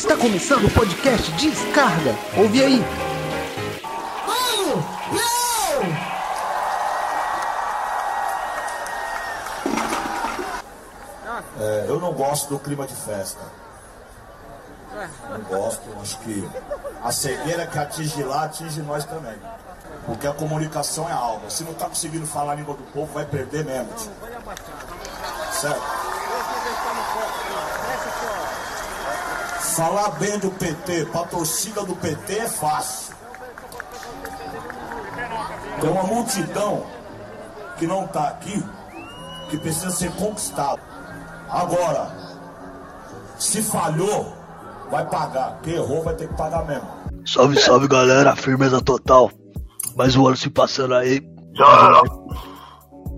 Está começando o podcast Descarga. Ouve aí. É, eu não gosto do clima de festa. Não gosto, acho que a cegueira que atinge lá, atinge nós também. Porque a comunicação é algo. Se não está conseguindo falar a língua do povo, vai perder mesmo. Certo? Falar bem do PT para torcida do PT é fácil. Tem uma multidão que não está aqui, que precisa ser conquistado. Agora, se falhou, vai pagar. Quem errou vai ter que pagar mesmo. Salve, salve galera, firmeza total. Mais um ano se passando aí.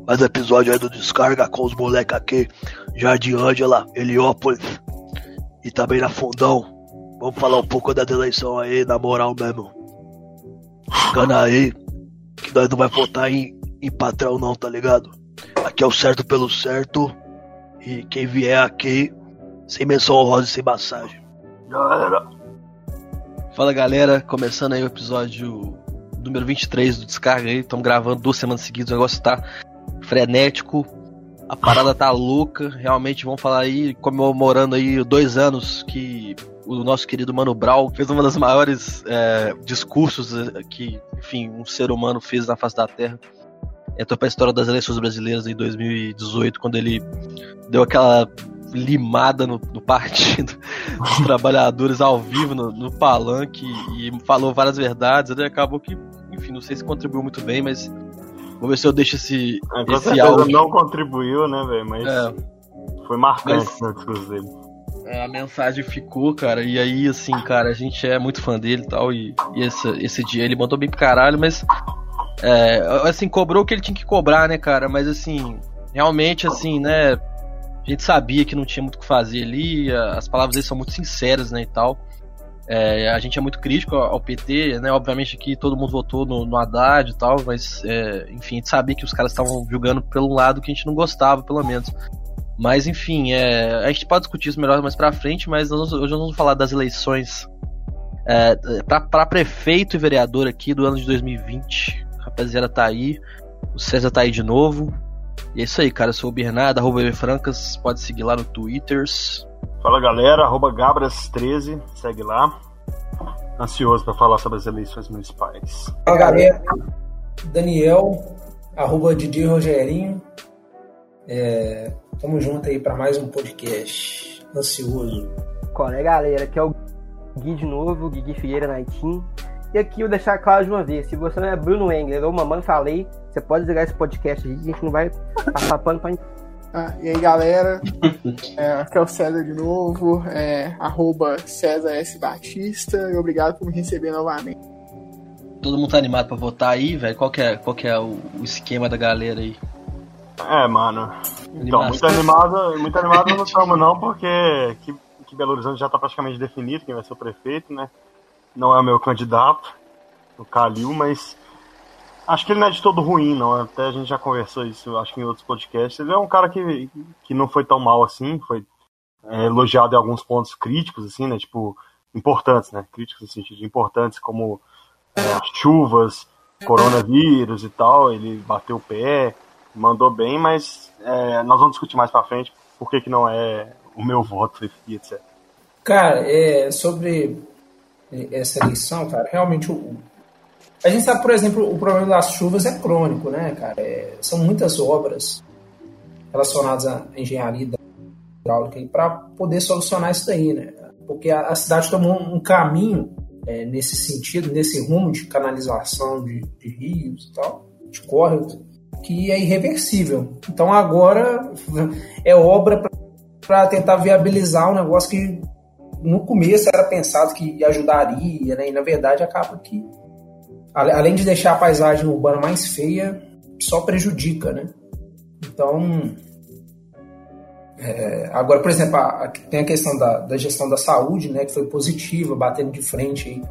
Mais episódio aí do Descarga com os moleques aqui. Jardim Ângela, Heliópolis. E também na Fundão. Vamos falar um pouco da eleição aí, na moral mesmo. Ficando aí, que nós não vai votar em, em patrão não, tá ligado? Aqui é o certo pelo certo. E quem vier aqui, sem menção honrosa e sem massagem. Galera. Fala galera, começando aí o episódio número 23 do Descarga aí. Estamos gravando duas semanas seguidas, o negócio tá frenético. A parada tá louca, realmente vamos falar aí, comemorando aí dois anos que o nosso querido Mano Brown fez uma das maiores é, discursos que, enfim, um ser humano fez na face da Terra. Entrou pra história das eleições brasileiras em 2018, quando ele deu aquela limada no, no partido dos trabalhadores ao vivo no, no palanque e, falou várias verdades. Né? Acabou que, enfim, não sei se contribuiu muito bem, mas vou ver se eu deixo esse, é, esse áudio. não contribuiu, né, velho? Mas é. foi marcante mas, no. É, a mensagem ficou, cara, e aí, assim, cara, a gente é muito fã dele e tal, e, e esse, esse dia ele mandou bem pro caralho, mas é, assim, cobrou o que ele tinha que cobrar, né, cara? Mas assim, realmente, assim, né? A gente sabia que não tinha muito o que fazer ali, as palavras dele são muito sinceras, né, e tal. É, a gente é muito crítico ao PT, né? Obviamente aqui todo mundo votou no, no Haddad e tal, mas é, enfim, a gente sabia que os caras estavam julgando pelo lado que a gente não gostava, pelo menos. Mas enfim, é, a gente pode discutir isso melhor mais pra frente, mas nós, hoje nós vamos falar das eleições é, para prefeito e vereador aqui do ano de 2020 rapaziada tá aí. O César tá aí de novo. E é isso aí, cara. Eu sou o Bernardo, arroba Francas. Pode seguir lá no Twitter. Fala galera, arroba Gabras13, segue lá. Ansioso para falar sobre as eleições municipais. Fala galera, Daniel, arroba Didi Rogerinho. É, tamo junto aí para mais um podcast. Ansioso. Qual é galera? Aqui é o Gui de novo, Gui Figueira Naitin. E aqui eu deixar claro de uma vez, se você não é Bruno Engler ou Mamãe Falei, você pode desligar esse podcast aí, a gente não vai passar pano pra ah, e aí galera, é, aqui é o César de novo, é, arroba César S. Batista, e obrigado por me receber novamente. Todo mundo tá animado pra votar aí, velho? Qual que é, qual que é o, o, esquema da galera aí? É, mano. Então, muito animado, muito animado não estamos não, porque que, que Belo Horizonte já tá praticamente definido quem vai ser o prefeito, né? não é o meu candidato, o Calil, mas acho que ele não é de todo ruim, não. Até a gente já conversou isso, acho que em outros podcasts. Ele é um cara que, que não foi tão mal assim, foi é, elogiado em alguns pontos críticos, assim, né? Tipo, importantes, né? Críticos no sentido de importantes, como é, chuvas, coronavírus e tal. Ele bateu o pé, mandou bem, mas é, nós vamos discutir mais pra frente por que, que não é o meu voto e etc. Cara, é, sobre essa eleição, cara, realmente o, a gente sabe, por exemplo, o problema das chuvas é crônico, né, cara? É, são muitas obras relacionadas à engenharia hidráulica para poder solucionar isso daí, né? Porque a, a cidade tomou um caminho é, nesse sentido, nesse rumo de canalização de, de rios e tal, de córregos, que é irreversível. Então agora é obra para tentar viabilizar um negócio que no começo era pensado que ajudaria, né? E na verdade acaba que, além de deixar a paisagem urbana mais feia, só prejudica, né? Então, é, agora, por exemplo, a, a, tem a questão da, da, gestão da saúde, né? Que foi positiva, batendo de frente aí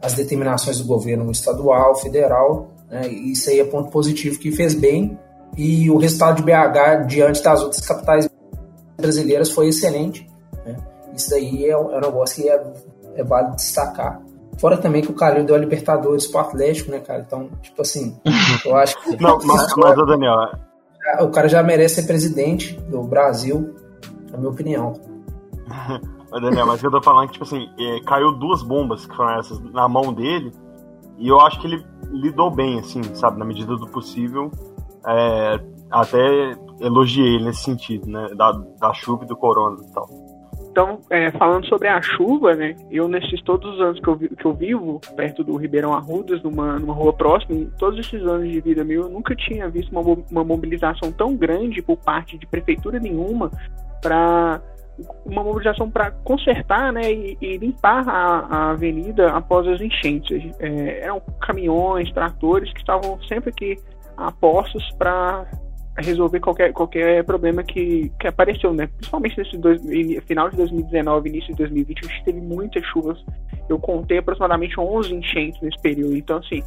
as determinações do governo estadual, federal, né? E isso aí é ponto positivo que fez bem. E o resultado de BH diante das outras capitais brasileiras foi excelente. Isso daí é é um negócio que é, é válido destacar. Fora também que o Calil deu a Libertadores pro Atlético, né, cara? Então, tipo assim, eu acho que. Não, mas, mas ô Daniel, o cara já merece ser presidente do Brasil, na minha opinião. Daniel, mas eu tô falando que, tipo assim, é, caiu duas bombas que foram essas na mão dele, e eu acho que ele lidou bem, assim, sabe, na medida do possível. É, até elogiei ele nesse sentido, né, da, da chuva e do corona e tal. Então, é, falando sobre a chuva, né? Eu, nesses todos os anos que eu, que eu vivo, perto do Ribeirão Arrudas, numa, numa rua próxima, em todos esses anos de vida meu, eu nunca tinha visto uma, uma mobilização tão grande por parte de prefeitura nenhuma para uma mobilização para consertar né, e, e limpar a, a, avenida após as enchentes. É, eram caminhões, tratores que estavam sempre aqui a postos para resolver qualquer, qualquer problema que, que apareceu, né? Principalmente nesse dois, final de 2019, início de 2020, a gente teve muitas chuvas. Eu contei aproximadamente 11 enchentes nesse período. Então, assim,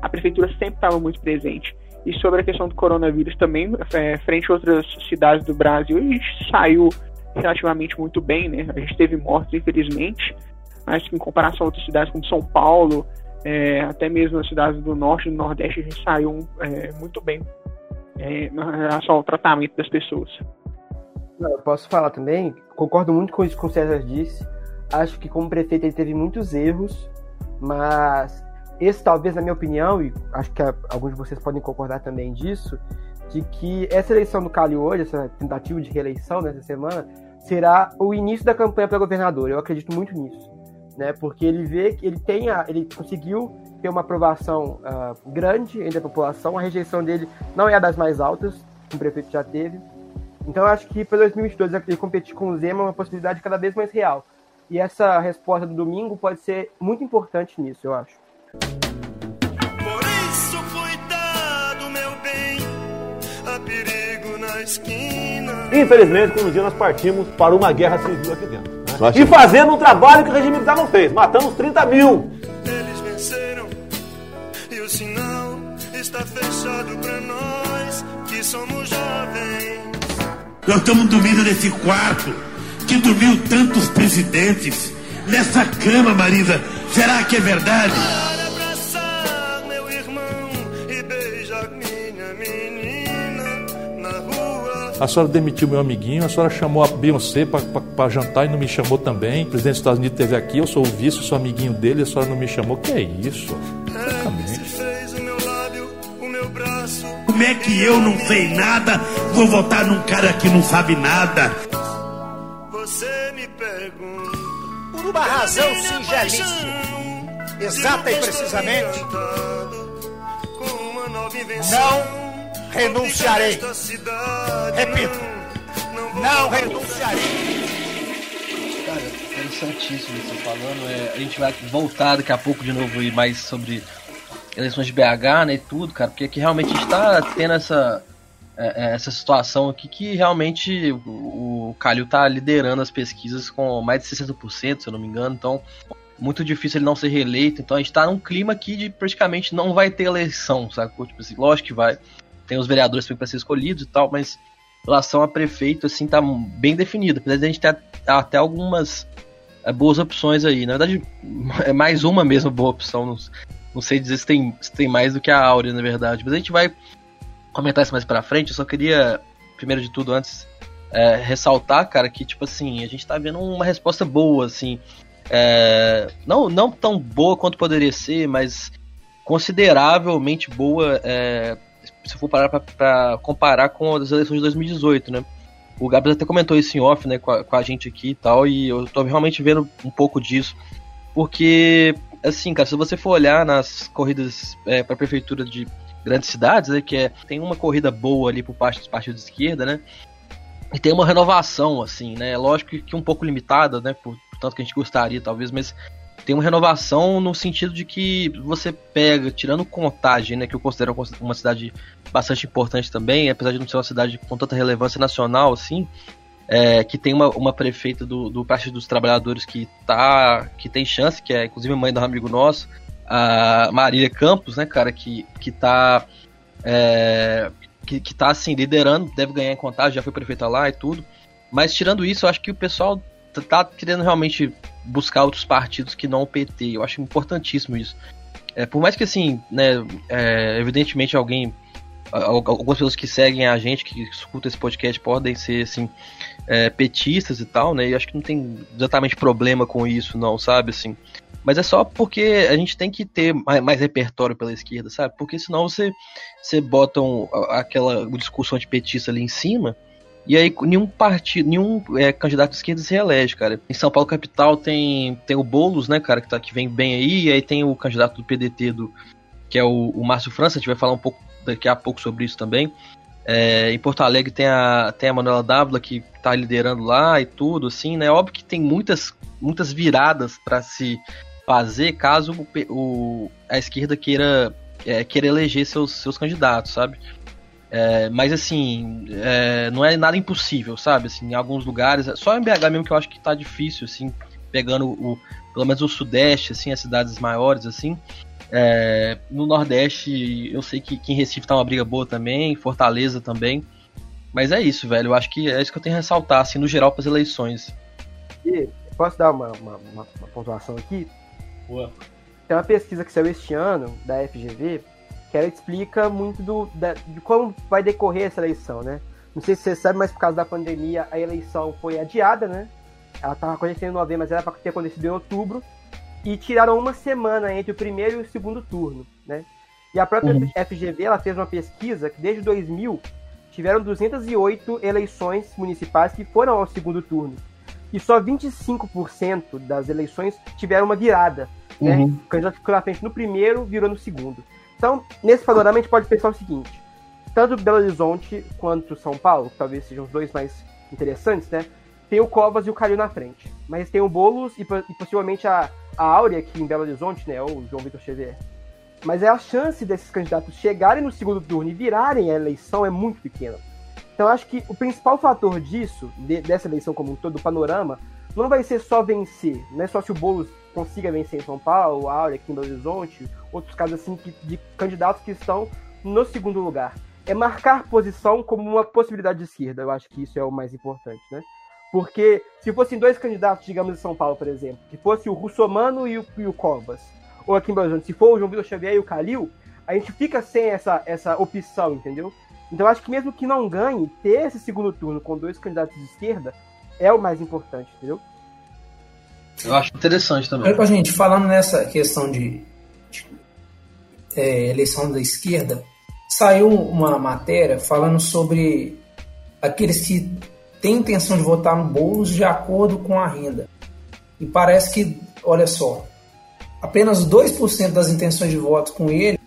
a prefeitura sempre estava muito presente. E sobre a questão do coronavírus também, é, frente a outras cidades do Brasil, a gente saiu relativamente muito bem, né? A gente teve mortes, infelizmente, mas em comparação a outras cidades como São Paulo, é, até mesmo as cidades do Norte e do Nordeste, a gente saiu é, muito bem é, em relação ao tratamento das pessoas. Eu posso falar também, concordo muito com isso que o César disse. Acho que como prefeito ele teve muitos erros, mas esse talvez, na minha opinião, e acho que alguns de vocês podem concordar também disso, de que essa eleição do Cali hoje, essa tentativa de reeleição nessa semana, será o início da campanha para governador. Eu acredito muito nisso, né? Porque ele vê que ele tem a, ele conseguiu ter uma aprovação uh, grande entre a população. A rejeição dele não é a das mais altas, que o prefeito já teve. Então, eu acho que para 2022 ele competir com o Zema é uma possibilidade cada vez mais real. E essa resposta do domingo pode ser muito importante nisso, eu acho. Por isso, cuidado, meu bem, há perigo na esquina. Infelizmente, como dia nós partimos para uma guerra civil aqui dentro. Né? E fazendo um trabalho que o regime militar não fez. Matamos 30 mil está fechado pra nós que somos jovens. Nós estamos dormindo nesse quarto que dormiu tantos presidentes. Nessa cama, Marisa. Será que é verdade? Para abraçar meu irmão e beijar minha menina na rua. A senhora demitiu meu amiguinho, a senhora chamou a Beyoncé para jantar e não me chamou também. O presidente dos Estados Unidos esteve aqui, eu sou o vice, sou amiguinho dele, a senhora não me chamou. Que é isso? Como é que eu não sei nada, vou votar num cara que não sabe nada? Você me pergunta. Por uma razão singelíssima, exata e precisamente, não renunciarei. Repito, não renunciarei. Cara, interessantíssimo isso falando. É, a gente vai voltar daqui a pouco de novo e mais sobre eleições de BH, né, e tudo, cara, porque aqui realmente está tendo essa é, é, essa situação aqui que realmente o, Calil tá liderando as pesquisas com mais de 60%, se eu não me engano, então muito difícil ele não ser reeleito, então a gente tá num clima aqui de praticamente não vai ter eleição, sacou? Tipo assim, lógico que vai, tem os vereadores para ser escolhidos e tal, mas relação a prefeito, assim, tá bem definido, apesar de a gente ter até algumas é, boas opções aí, na verdade é mais uma mesmo boa opção, não sei dizer se tem, se tem mais do que a Áurea, na verdade. Mas a gente vai comentar isso mais pra frente. Eu só queria, primeiro de tudo, antes, é, ressaltar, cara, que, tipo assim, a gente tá vendo uma resposta boa, assim. É, não, não tão boa quanto poderia ser, mas consideravelmente boa é, se for parar pra, pra, comparar com as eleições de 2018, né? O Gabriel até comentou isso em off, né, com a, com a gente aqui e tal, e eu tô realmente vendo um pouco disso. Porque assim, cara, se você for olhar nas corridas é, para prefeitura de grandes cidades, né, que é, tem uma corrida boa ali por parte dos partidos de esquerda, né? E tem uma renovação, assim, né? Lógico que, um pouco limitada, né? Por, por tanto que a gente gostaria, talvez, mas tem uma renovação no sentido de que você pega, tirando contagem, né, que eu considero uma cidade bastante importante também, apesar de não ser uma cidade com tanta relevância nacional assim, é, que tem uma, uma prefeita do, do Partido dos Trabalhadores que, tá, que tem chance, que é inclusive mãe do amigo nosso, a Marília Campos, né, cara, que, que tá. É, que, que tá assim, liderando, deve ganhar em contagem, já foi prefeita lá e tudo. Mas tirando isso, eu acho que o pessoal tá querendo realmente buscar outros partidos que não o PT. Eu acho importantíssimo isso. É, por mais que assim, né, é, evidentemente alguém, algumas pessoas que seguem a gente, que escutam esse podcast, podem ser assim, é, petistas e tal, né? E acho que não tem exatamente problema com isso, não, sabe? Assim, mas é só porque a gente tem que ter mais, mais repertório pela esquerda, sabe? Porque senão você, você bota um, aquela o discurso antipetista ali em cima. E aí nenhum partido, nenhum é, candidato de esquerda se reelege, cara. Em São Paulo capital tem, tem o Boulos, né, cara, que, tá, que vem bem aí, e aí tem o candidato do PDT do que é o, o Márcio França, a gente vai falar um pouco daqui a pouco sobre isso também. É, em Porto Alegre tem a, tem a Manuela Dávila que tá liderando lá e tudo, assim, né? Óbvio que tem muitas, muitas viradas para se fazer caso o, o a esquerda queira, é, queira eleger seus, seus candidatos, sabe? É, mas assim, é, não é nada impossível, sabe? Assim, em alguns lugares, só em BH mesmo que eu acho que tá difícil, assim, pegando o, pelo menos o Sudeste, assim, as cidades maiores, assim. É, no Nordeste, eu sei que, que em Recife tá uma briga boa também, Fortaleza também. Mas é isso, velho. Eu acho que é isso que eu tenho a ressaltar, assim, no geral, para as eleições. E posso dar uma, uma, uma, uma pontuação aqui? Boa. Tem uma pesquisa que saiu este ano, da FGV, que ela explica muito do, da, de como vai decorrer essa eleição, né? Não sei se você sabe, mas por causa da pandemia a eleição foi adiada, né? Ela estava acontecendo em novembro, mas era para ter acontecido em outubro. E tiraram uma semana entre o primeiro e o segundo turno, né? E a própria uhum. FGV ela fez uma pesquisa que desde 2000 tiveram 208 eleições municipais que foram ao segundo turno. E só 25% das eleições tiveram uma virada. Né? Uhum. O candidato ficou na frente no primeiro, virou no segundo. Então, nesse panorama, a gente pode pensar o seguinte: tanto Belo Horizonte quanto São Paulo, que talvez sejam os dois mais interessantes, né? Tem o Covas e o Calil na frente. Mas tem o Boulos e, e possivelmente a, a Áurea aqui em Belo Horizonte, né? O João Vitor Xavier. Mas é a chance desses candidatos chegarem no segundo turno e virarem a eleição é muito pequena. Então acho que o principal fator disso, de, dessa eleição como um todo, do panorama, não vai ser só vencer, não é só se o Boulos consiga vencer em São Paulo, Áurea aqui em Belo Horizonte, outros casos assim que, de candidatos que estão no segundo lugar. É marcar posição como uma possibilidade de esquerda. Eu acho que isso é o mais importante, né? Porque se fossem dois candidatos, digamos, em São Paulo, por exemplo, que fosse o Russomano e o, e o Covas, ou aqui em Belo Horizonte, se for o João Vitor Xavier e o Calil, a gente fica sem essa, essa opção, entendeu? Então acho que mesmo que não ganhe, ter esse segundo turno com dois candidatos de esquerda é o mais importante, entendeu? Eu acho interessante também. Olha, gente, falando nessa questão de, de é, eleição da esquerda, saiu uma matéria falando sobre aqueles que têm intenção de votar no Boulos de acordo com a renda. E parece que, olha só, apenas 2% das intenções de voto com ele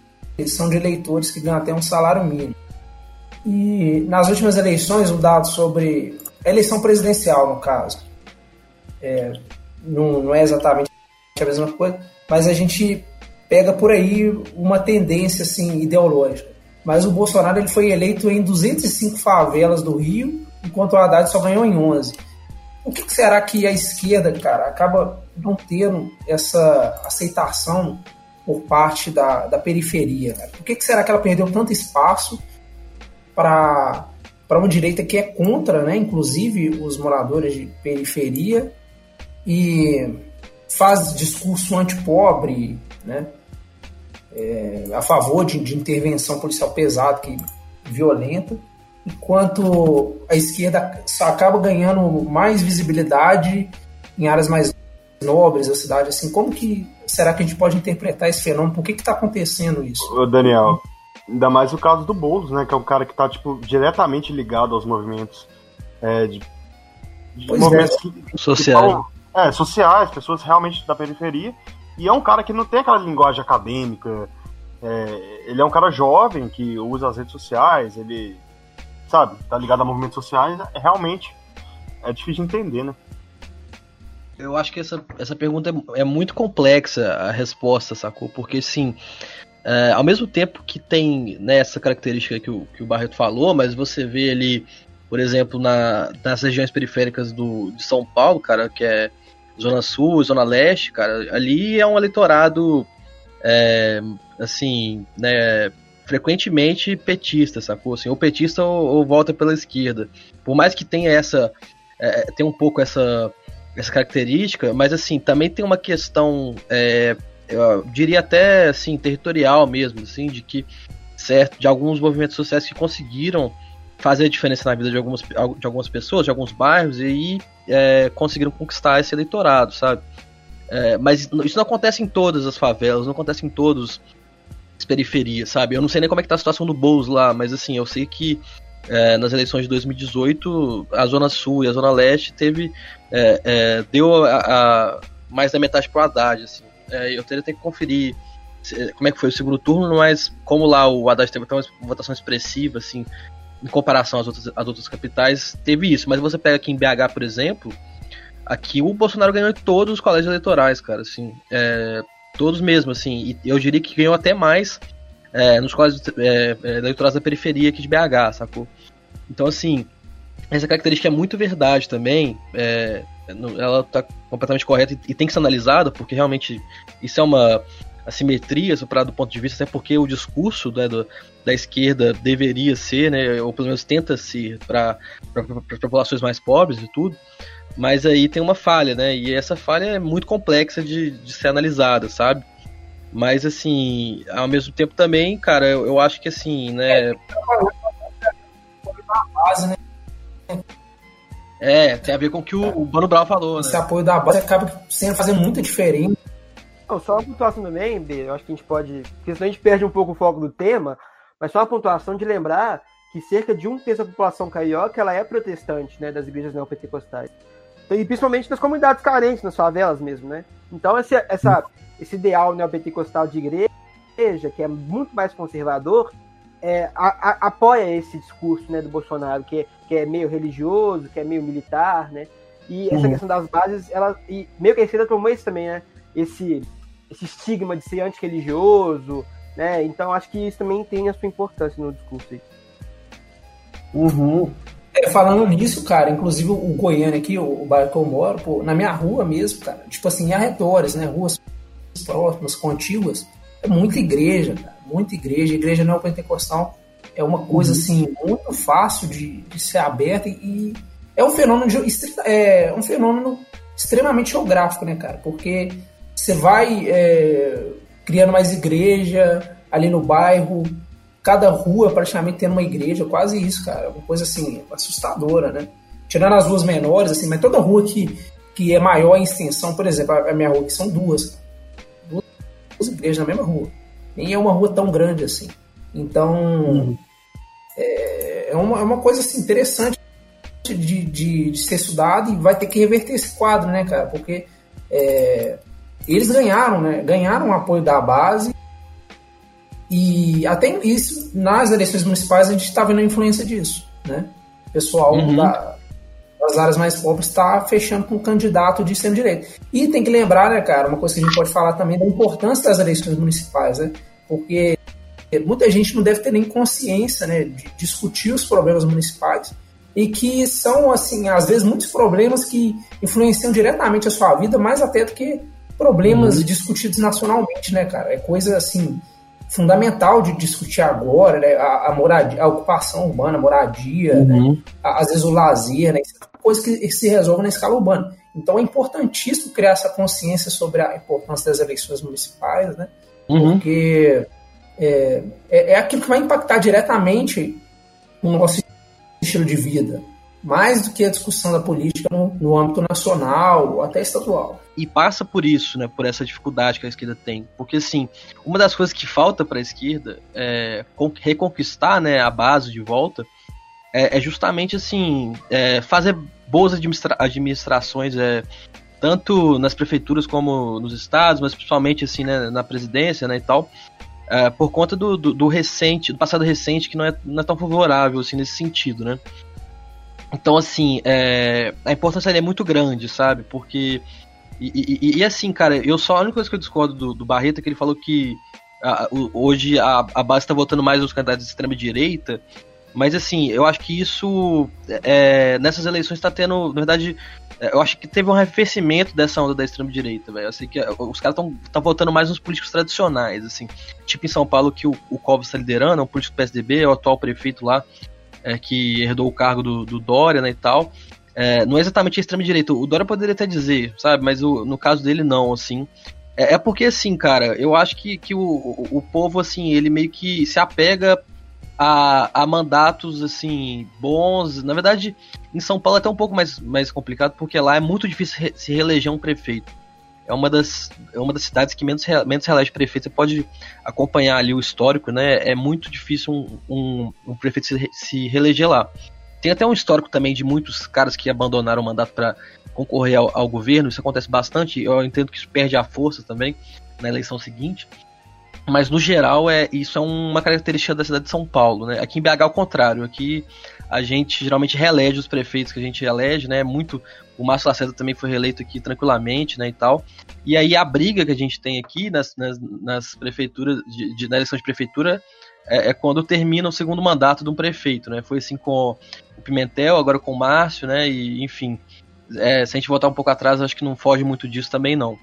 são de eleitores que ganham até um salário mínimo. E nas últimas eleições, o dado sobre a eleição presidencial, no caso, é, não, não é exatamente a mesma coisa, mas a gente pega por aí uma tendência assim ideológica. Mas o Bolsonaro ele foi eleito em 205 favelas do Rio, enquanto o Haddad só ganhou em 11. O que, que será que a esquerda, cara, acaba não tendo essa aceitação por parte da, da periferia? Cara? Por que, que será que ela perdeu tanto espaço para uma direita que é contra, né, inclusive os moradores de periferia e faz discurso antipobre, né? É, a favor de, de, intervenção policial pesada, que violenta, enquanto a esquerda acaba ganhando mais visibilidade em áreas mais nobres da cidade. Assim, como que será que a gente pode interpretar esse fenômeno? Por que está acontecendo isso? Ô Daniel, ainda mais o caso do Boulos, né? Que é um cara que está tipo, diretamente ligado aos movimentos é, de, de movimentos é. sociais. É, sociais, pessoas realmente da periferia. E é um cara que não tem aquela linguagem acadêmica. É, ele é um cara jovem que usa as redes sociais, ele, sabe, tá ligado a movimentos sociais. É, realmente é difícil de entender, né? Eu acho que essa, essa pergunta é, é muito complexa, a resposta, sacou? Porque, sim, é, ao mesmo tempo que tem né, essa característica que o, que o Barreto falou, mas você vê ali, por exemplo, na, nas regiões periféricas do, de São Paulo, cara, que é Zona Sul, Zona Leste, cara, ali é um eleitorado, é, assim, né, frequentemente petista, sacou? Assim, ou petista ou, ou, volta pela esquerda. Por mais que tenha essa, é, tem um pouco essa, essa característica, mas assim, também tem uma questão, é, eu diria até assim, territorial mesmo, assim, de que certo, de alguns movimentos sociais que conseguiram fazer a diferença na vida de algumas, de algumas pessoas, de alguns bairros, e aí é, conseguiram conquistar esse eleitorado, sabe? É, mas isso não acontece em todas as favelas, não acontece em todas as periferias, sabe? Eu não sei nem como é que tá a situação do Boulos lá, mas assim, eu sei que é, nas eleições de 2018, a Zona Sul e a Zona Leste teve. É, é, deu a, a, mais da metade pro Haddad, assim. É, eu teria que conferir como é que foi o segundo turno, mas como lá o Haddad teve uma votação expressiva, assim, em comparação às outras, às outras capitais, teve isso. Mas você pega aqui em BH, por exemplo, aqui o Bolsonaro ganhou todos os colégios eleitorais, cara, assim, é, todos mesmo, assim, e eu diria que ganhou até mais é, nos colégios é, é, eleitorais da periferia aqui de BH, sacou? Então, assim, essa característica é muito verdade também, é, ela está completamente correta e, tem que ser analisada, porque realmente isso é uma assimetria para do ponto de vista, até porque o discurso né, do, da esquerda deveria ser, né, ou pelo menos tenta ser para populações mais pobres e tudo, mas aí tem uma falha, né, e essa falha é muito complexa de, de ser analisada, sabe? Mas assim, ao mesmo tempo também, cara, eu, eu acho que assim, né. É, tem a ver com o que o, o Bano Brau falou, Esse né? apoio da base acaba sendo fazer muita diferença não, só uma pontuação também, B, eu acho que a gente pode. Porque senão a gente perde um pouco o foco do tema, mas só uma pontuação de lembrar que cerca de um terço da população carioca ela é protestante, né, das igrejas neopentecostais. E principalmente nas comunidades carentes, nas favelas mesmo, né? Então esse, essa, esse ideal neopentecostal de igreja, que é muito mais conservador, é, a, a, apoia esse discurso né, do Bolsonaro, que, que é meio religioso, que é meio militar, né? E essa uhum. questão das bases, ela e meio que a esquerda tomou isso também, né? Esse esse estigma de ser antirreligioso, né? Então acho que isso também tem a sua importância no discurso aí. Uhum. É, falando nisso, cara, inclusive o Goiânia aqui, o, bairro que eu moro, pô, na minha rua mesmo, cara, tipo assim, em arredores, né? Ruas próximas, contíguas, é muita igreja, cara, muita igreja. Igreja neopentecostal é uma coisa, uhum. assim, muito fácil de, de ser aberta e é um fenômeno, de, é um fenômeno extremamente geográfico, né, cara? Porque você vai é, criando mais igreja ali no bairro, cada rua praticamente tendo uma igreja, quase isso, cara. Uma coisa assim, assustadora, né? Tirando as ruas menores, assim, mas toda rua que, que é maior em extensão, por exemplo, a minha rua que são duas. Duas igrejas na mesma rua. Nem é uma rua tão grande assim. Então, uhum. é, é, uma, é uma coisa assim, interessante de, de, de ser estudado e vai ter que reverter esse quadro, né, cara? Porque é, eles ganharam, né? Ganharam o apoio da base. E até isso, nas eleições municipais, a gente está vendo a influência disso, né? O pessoal uhum. da, das áreas mais pobres está fechando com um candidato de extremo-direita. E tem que lembrar, né, cara, uma coisa que a gente pode falar também da importância das eleições municipais, né? Porque muita gente não deve ter nem consciência, né, de discutir os problemas municipais e que são, assim, às vezes muitos problemas que influenciam diretamente a sua vida, mais até do que problemas uhum. discutidos nacionalmente, né, cara? É coisa assim fundamental de discutir agora, né? A, a moradia, a ocupação urbana, a moradia, uhum. né? às vezes o lazer, né? Coisa que se resolve na escala urbana. Então é importantíssimo criar essa consciência sobre a importância das eleições municipais, né? Uhum. Porque é, é, é aquilo que vai impactar diretamente o nosso estilo de vida mais do que a discussão da política no, no âmbito nacional ou até estadual. E passa por isso, né, por essa dificuldade que a esquerda tem, porque assim, uma das coisas que falta para a esquerda é reconquistar, né, a base de volta, é, é justamente assim, é fazer boas administra administrações, é, tanto nas prefeituras como nos estados, mas principalmente assim, né, na presidência, né, e tal. É, por conta do, do, do, recente, do passado recente que não é, não é tão favorável assim nesse sentido, né? Então, assim, é, a importância é muito grande, sabe? Porque. E, e, e, assim, cara, eu só a única coisa que eu discordo do, do Barreto é que ele falou que a, o, hoje a, a base está votando mais nos candidatos de extrema-direita. Mas, assim, eu acho que isso. É, nessas eleições está tendo. Na verdade, é, eu acho que teve um arrefecimento dessa onda da extrema-direita, velho. Eu sei que os caras estão votando mais nos políticos tradicionais, assim. Tipo em São Paulo, que o, o Covas está liderando, é um político do PSDB, é o atual prefeito lá é, que herdou o cargo do, do Dória né, e tal. É, não é exatamente extrema-direita. O Dória poderia até dizer, sabe? Mas o, no caso dele, não, assim. É, é, porque, assim, cara, eu acho que, que o, o, o, povo, assim, ele meio que se apega a, a mandatos, assim, bons. Na verdade, em São Paulo é até um pouco mais, mais complicado, porque lá é muito difícil re, se reeleger um prefeito. É uma das, é uma das cidades que menos, menos reelege prefeito. Você pode acompanhar ali o histórico, né? É muito difícil um, um, um prefeito se, se reeleger lá. Tem até um histórico também de muitos caras que abandonaram o mandato para concorrer ao, ao, governo. Isso acontece bastante. Eu entendo que isso perde a força também na eleição seguinte. Mas no geral é isso é uma característica da cidade de São Paulo, né? Aqui em BH é o contrário. Aqui a gente geralmente reelege os prefeitos que a gente elege, né? Muito o Márcio Lacerda também foi reeleito aqui tranquilamente, né, e tal. E aí a briga que a gente tem aqui nas, nas, nas prefeituras, de, de, na eleição de prefeitura, é, é, quando termina o segundo mandato de um prefeito, né? Foi assim com o Pimentel, agora com o Márcio, né? E enfim, é, se a gente voltar um pouco atrás, acho que não foge muito disso também não.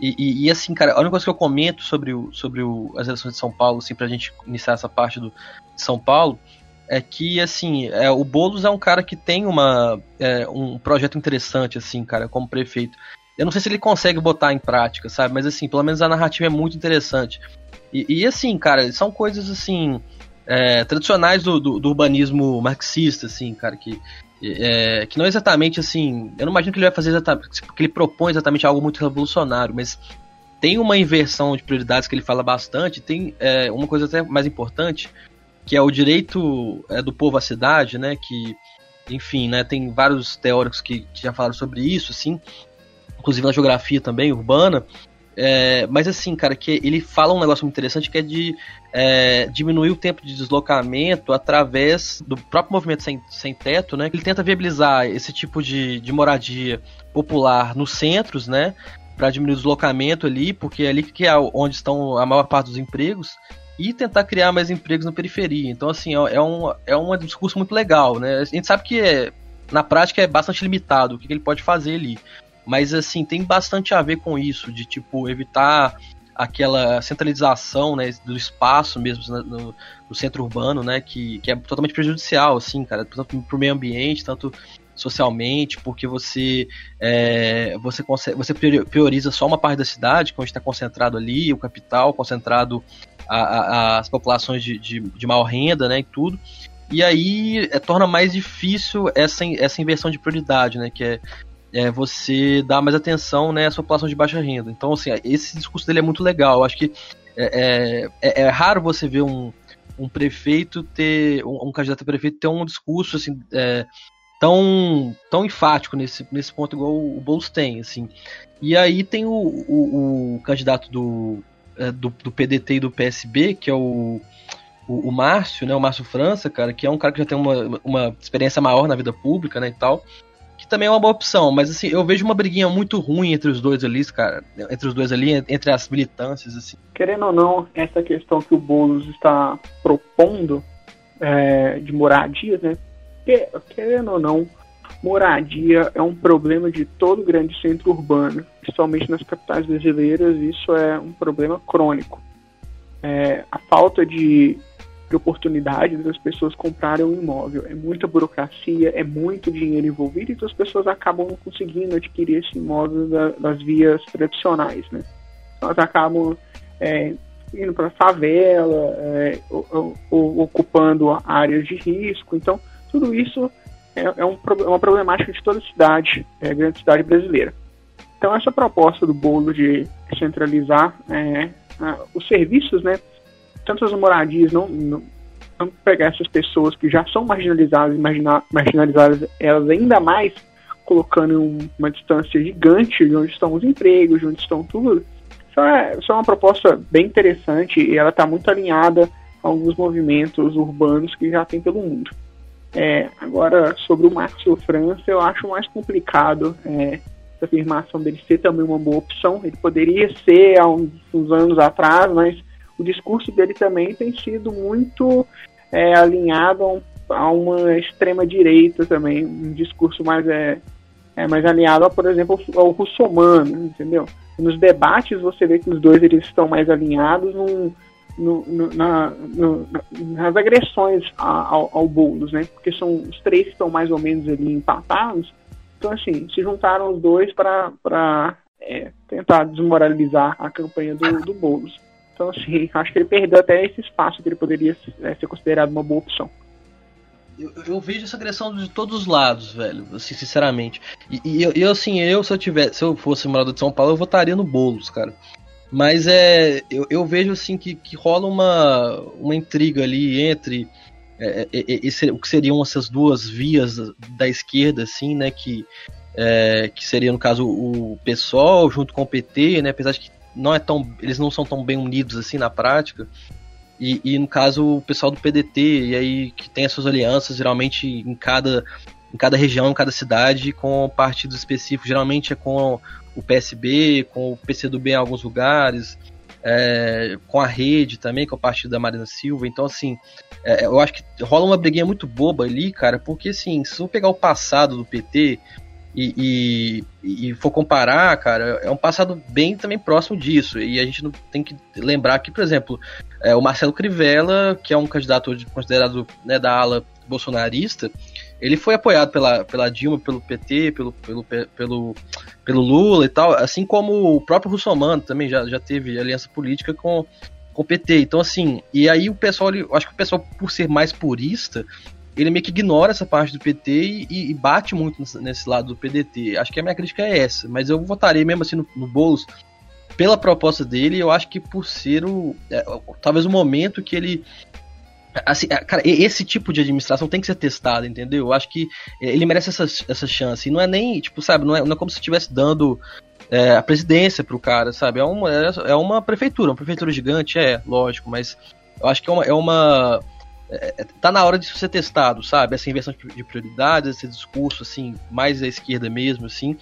E, e, e, assim, cara, a única coisa que eu comento sobre, o, sobre o, as eleições de São Paulo, assim, pra gente iniciar essa parte do, de São Paulo, é que, assim, é, o Boulos é um cara que tem uma, é, um projeto interessante, assim, cara, como prefeito. Eu não sei se ele consegue botar em prática, sabe? Mas, assim, pelo menos a narrativa é muito interessante. E, e assim, cara, são coisas assim. É, tradicionais do, do, do, urbanismo marxista, assim, cara, que, é, que não exatamente assim. Eu não imagino que ele vai fazer exatamente. que ele propõe exatamente algo muito revolucionário, mas tem uma inversão de prioridades que ele fala bastante. Tem é, uma coisa até mais importante, que é o direito é, do povo à cidade, né? Que, enfim, né, tem vários teóricos que, que já falaram sobre isso, assim, inclusive na geografia também urbana. É, mas assim, cara, que ele fala um negócio muito interessante que é de é, diminuir o tempo de deslocamento através do próprio movimento sem, sem teto, né? Ele tenta viabilizar esse tipo de, de moradia popular nos centros, né? Para diminuir o deslocamento ali, porque é ali que é onde estão a maior parte dos empregos, e tentar criar mais empregos na periferia. Então, assim, é, é um, é um discurso muito legal, né? A gente sabe que é, na prática é bastante limitado o que ele pode fazer ali. Mas assim, tem bastante a ver com isso, de tipo, evitar aquela centralização né, do espaço mesmo no, no, centro urbano, né, que, que é totalmente prejudicial, assim, cara, tanto para o meio ambiente, tanto socialmente, porque você é, você consegue, você prioriza só uma parte da cidade, onde está concentrado ali, o capital, concentrado a, a, as populações de, de, de maior renda, né, e tudo. E aí é, torna mais difícil essa, essa inversão de prioridade, né, que é é, você dá mais atenção né, à sua população de baixa renda. Então, assim, esse discurso dele é muito legal. Eu acho que é, é, é, é raro você ver um, um prefeito ter, um, um, candidato a prefeito ter um discurso assim, é, tão, tão enfático nesse, nesse ponto igual o, o Boulos tem, assim. E aí tem o, o, o candidato do, é, do, do, PDT e do PSB, que é o, o, o, Márcio, né, o Márcio França, cara, que é um cara que já tem uma, uma experiência maior na vida pública, né, e tal que também é uma boa opção, mas assim, eu vejo uma briguinha muito ruim entre os dois ali, cara, entre os dois ali, entre as militâncias, assim. Querendo ou não, essa questão que o Boulos está propondo é, de moradias, né, querendo ou não, moradia é um problema de todo grande centro urbano, principalmente nas capitais brasileiras, isso é um problema crônico. É, a falta de de oportunidade das pessoas comprarem um imóvel. É muita burocracia, é muito dinheiro envolvido, então as pessoas acabam não conseguindo adquirir esse imóvel da, das vias tradicionais, né? Então, elas acabam é, indo para a favela, é, ou, ou, ocupando áreas de risco. Então, tudo isso é, é um, é uma problemática de toda cidade, é, grande cidade brasileira. Então, essa proposta do bolo de centralizar é, os serviços, né? Tanto as moradias, não, não, pegar essas pessoas que já são marginalizadas e marginalizadas, elas ainda mais colocando um, uma distância gigante de onde estão os empregos, de onde estão tudo. Isso é, isso é uma proposta bem interessante e ela está muito alinhada a alguns movimentos urbanos que já tem pelo mundo. É, agora, sobre o Márcio França, eu acho mais complicado é, essa afirmação dele ser também uma boa opção. Ele poderia ser há uns, uns anos atrás, mas o discurso dele também tem sido muito é, alinhado a, um, a, uma extrema direita também, um discurso mais é, é mais alinhado, a, por exemplo, ao russomano, entendeu? Nos debates você vê que os dois eles estão mais alinhados num, no, no, na, no, nas agressões ao, ao Boulos, né? Porque são os três que estão mais ou menos ali empatados, Então, assim, se juntaram os dois para é, tentar desmoralizar a campanha do, do Boulos. Então, acho que ele perdeu até esse espaço que ele poderia é, ser considerado uma boa opção. Eu, eu, vejo essa agressão de todos os lados, velho, assim, sinceramente. E, e eu, eu, assim, eu se eu tivesse, se eu fosse morador de São Paulo, eu votaria no Boulos, cara. Mas é, eu, eu vejo assim que, que rola uma, uma intriga ali entre é, é, é esse, o que seriam essas duas vias da esquerda, assim, né, que é, que seria no caso o PSOL junto com o PT, né, apesar de que não é tão, eles não são tão bem unidos assim na prática. E, e, no caso o pessoal do PDT, e aí que tem as suas alianças geralmente em cada, em cada região, em cada cidade, com partidos específicos. Geralmente é com o PSB, com o PCdoB em alguns lugares, é, com a rede também, com o partido da Marina Silva. Então, assim, é, eu acho que rola uma briguinha muito boba ali, cara, porque assim, se eu pegar o passado do PT, e, e, e, for comparar, cara, é um passado bem também próximo disso. E a gente não tem que lembrar que, por exemplo, é, o Marcelo Crivella, que é um candidato considerado né, da ala bolsonarista, ele foi apoiado pela, pela Dilma, pelo PT, pelo, pelo, pelo, pelo Lula e tal, assim como o próprio Russomano também já, já teve aliança política com, com o PT. Então, assim, e aí o pessoal, acho que o pessoal, por ser mais purista, ele meio que ignora essa parte do PT e, e, bate muito nesse lado do PDT. Acho que a minha crítica é essa, mas eu votarei mesmo assim no, no Boulos pela proposta dele. Eu acho que por ser o. É, talvez o momento que ele. Assim, é, cara, esse tipo de administração tem que ser testado, entendeu? Eu acho que é, ele merece essa, essa chance. E não é nem, tipo, sabe, não é, não é como se estivesse dando é, a presidência pro cara, sabe? É uma, é uma prefeitura, uma prefeitura gigante, é, lógico, mas eu acho que é uma, é uma é, tá na hora de ser testado, sabe? Essa inversão de prioridades, esse discurso, assim, mais à esquerda mesmo, assim,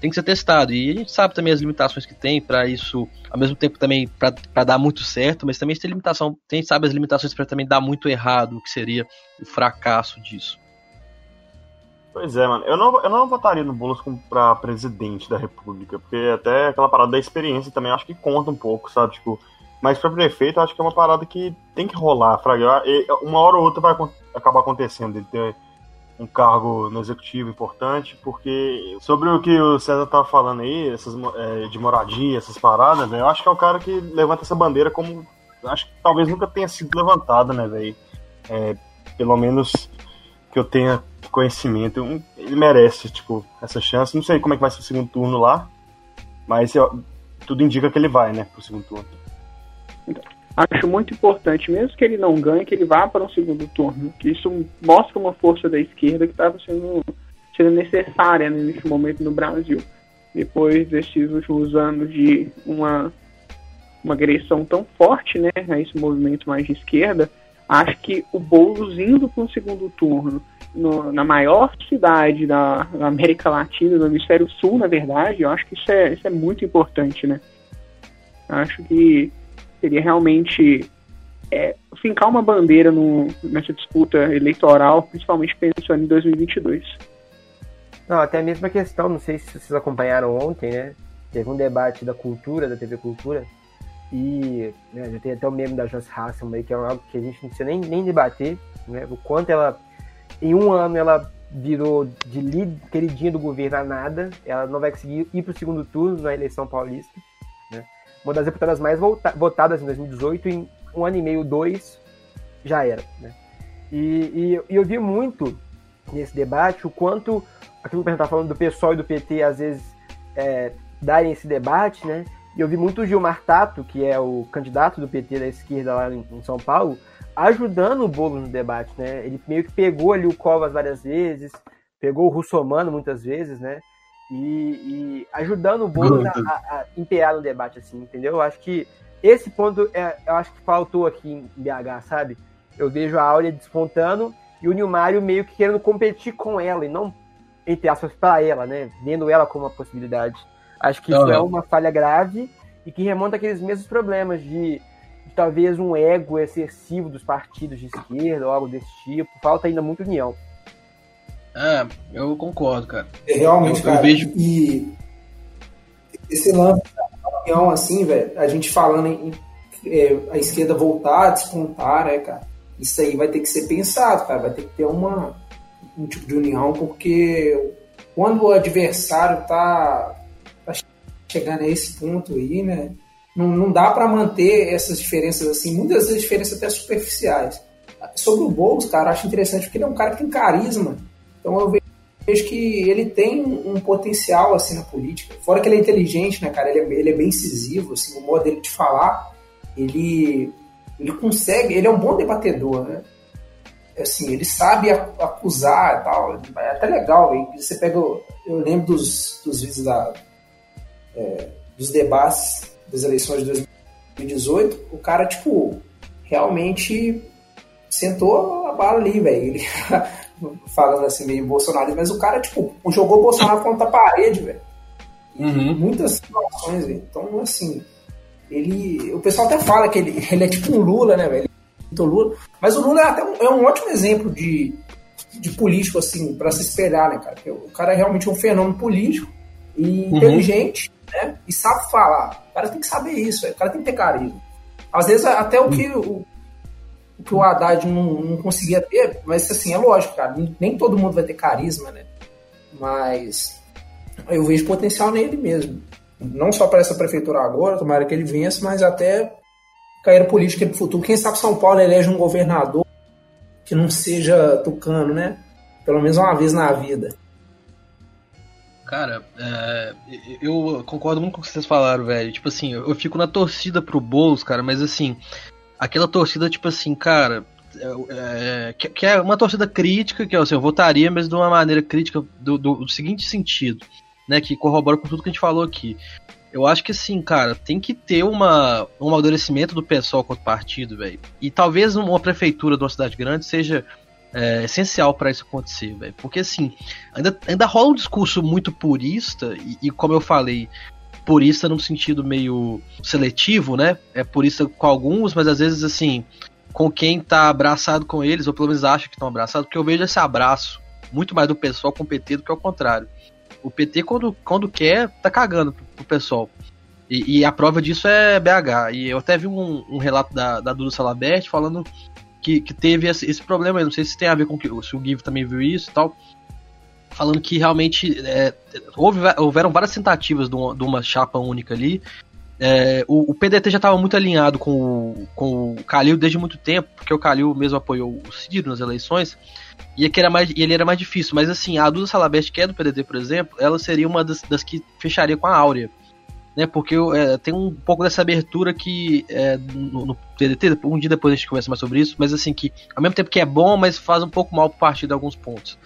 tem que ser testado. E a gente sabe também as limitações que tem para isso, ao mesmo tempo também para dar muito certo, mas também tem limitação, tem sabe as limitações para também dar muito errado, o que seria o fracasso disso. Pois é, mano. Eu não, eu não votaria no Boulos pra presidente da República, porque até aquela parada da experiência também acho que conta um pouco, sabe? Tipo, mas para prefeito, acho que é uma parada que tem que rolar, Fraga. Uma hora ou outra vai acabar acontecendo ele ter um cargo no executivo importante, porque sobre o que o César tava falando aí, essas, é, de moradia, essas paradas, eu acho que é o cara que levanta essa bandeira como. Acho que talvez nunca tenha sido levantada, né, velho? É, pelo menos que eu tenha conhecimento. Ele merece, tipo, essa chance. Não sei como é que vai ser o segundo turno lá, mas eu, tudo indica que ele vai, né, pro segundo turno. Acho muito importante, mesmo que ele não ganhe, que ele vá para um segundo turno. Que isso mostra uma força da esquerda que estava sendo, sendo necessária né, nesse momento no Brasil. Depois desses últimos anos de uma, uma agressão tão forte né, a esse movimento mais de esquerda, acho que o Boulos indo para um segundo turno no, na maior cidade da, da, América Latina, do Hemisfério Sul, na verdade, eu acho que isso é, isso é muito importante, né? Acho que seria realmente é, fincar uma bandeira no, nessa disputa eleitoral, principalmente pensando em 2022. Não, até a questão, não sei se vocês acompanharam ontem, né? Teve um debate da cultura, da TV Cultura, e né, já tem até o meme da Joss Hasselman que é algo que a gente não precisa nem, nem debater, né? O quanto ela, em um ano, ela virou de lead, queridinha do governo a nada, ela não vai conseguir ir para o segundo turno na eleição paulista uma das deputadas mais votadas em 2018, em um ano e meio, dois, já era. Né? E, e, e, eu vi muito nesse debate o quanto aquilo que a gente está falando do PSOL e do PT às vezes é, darem esse debate, né? E eu vi muito o Gilmar Tato, que é o candidato do PT da esquerda lá em, em São Paulo, ajudando o bolo no debate, né? Ele meio que pegou ali o Covas várias vezes, pegou o Russomano muitas vezes, né? E, e ajudando o Boulos a, a, a no debate, assim, entendeu? Eu acho que esse ponto é, eu acho que faltou aqui em BH, sabe? Eu vejo a Áurea despontando e o Nilmário meio que querendo competir com ela e não, entre aspas, para ela, né? Vendo ela como uma possibilidade. Acho que isso é uma falha grave e que remonta aqueles mesmos problemas de, de, talvez um ego excessivo dos partidos de esquerda ou algo desse tipo. Falta ainda muito união. É, eu concordo, cara. É, realmente, eu, cara. Eu vejo... E esse lance da união, assim, velho, a gente falando em é, a esquerda voltar a despontar, né, cara? Isso aí vai ter que ser pensado, cara. Vai ter que ter uma, um tipo de união, porque quando o adversário tá, tá chegando a esse ponto aí, né? Não, não dá para manter essas diferenças assim, muitas vezes diferenças até superficiais. Sobre o Boulos, cara, acho interessante porque ele é um cara que tem carisma. Então eu vejo que ele tem um potencial assim na política. Fora que ele é inteligente, né, cara? Ele é, ele é bem incisivo, assim, o modo dele de falar, ele ele consegue, ele é um bom debatedor, né? Assim, ele sabe acusar e tal, é até legal. Hein? Você pega, eu lembro dos, dos vídeos da, é, dos debates das eleições de 2018, o cara, tipo, realmente sentou ali, velho. Ele falando assim, meio Bolsonaro, mas o cara, tipo, jogou o Bolsonaro contra a parede, velho. Uhum. Muitas situações, velho. Então, assim, ele. O pessoal até fala que ele, ele é tipo um Lula, né, velho? Lula. Mas o Lula é até um, é um ótimo exemplo de, de político, assim, para se espelhar, né, cara? Porque o cara é realmente um fenômeno político e uhum. inteligente, né? E sabe falar. O cara tem que saber isso, véio. o cara tem que ter carisma. Às vezes, até o que o, o que o Haddad não, não conseguia ter, mas assim, é lógico, cara, nem todo mundo vai ter carisma, né? Mas eu vejo potencial nele mesmo. Não só para essa prefeitura agora, tomara que ele vença, mas até carreira política no futuro. Quem sabe São Paulo elege um governador que não seja tucano, né? Pelo menos uma vez na vida. Cara, é, eu concordo muito com o que vocês falaram, velho. Tipo assim, eu fico na torcida pro Boulos, cara, mas assim, aquela torcida, tipo assim, cara, é, é, que, que, é uma torcida crítica, que assim, eu votaria, mas de uma maneira crítica do, do, do, seguinte sentido, né, que corrobora com tudo que a gente falou aqui. Eu acho que assim, cara, tem que ter uma, um amadurecimento do pessoal contra o partido, velho. E talvez uma prefeitura de uma cidade grande seja é, essencial para isso acontecer, velho. Porque assim, ainda, ainda rola um discurso muito purista, e, e como eu falei, purista num sentido meio seletivo, né? É purista com alguns, mas às vezes assim, com quem tá abraçado com eles, ou pelo menos acha que estão abraçados, porque eu vejo esse abraço muito mais do pessoal com o PT do que ao contrário. O PT, quando, quando quer, tá cagando pro, pro pessoal. E, e, a prova disso é BH. E eu até vi um, um relato da, da Duda Salabert falando que, que teve esse, esse problema. Eu não sei se tem a ver com que se o Give também viu isso e tal falando que realmente é, houve, houveram várias tentativas de uma, de uma chapa única ali. É, o, o, PDT já estava muito alinhado com o, com o Calil desde muito tempo, porque o Calil mesmo apoiou o Ciro nas eleições, e, era mais, ele era mais difícil. Mas assim, a Duda Salabeste, que é do PDT, por exemplo, ela seria uma das, das que fecharia com a Áurea. Né, porque é, tem um pouco dessa abertura que é, no, no, PDT, um dia depois a gente conversa mais sobre isso, mas assim, que ao mesmo tempo que é bom, mas faz um pouco mal pro partido em alguns pontos.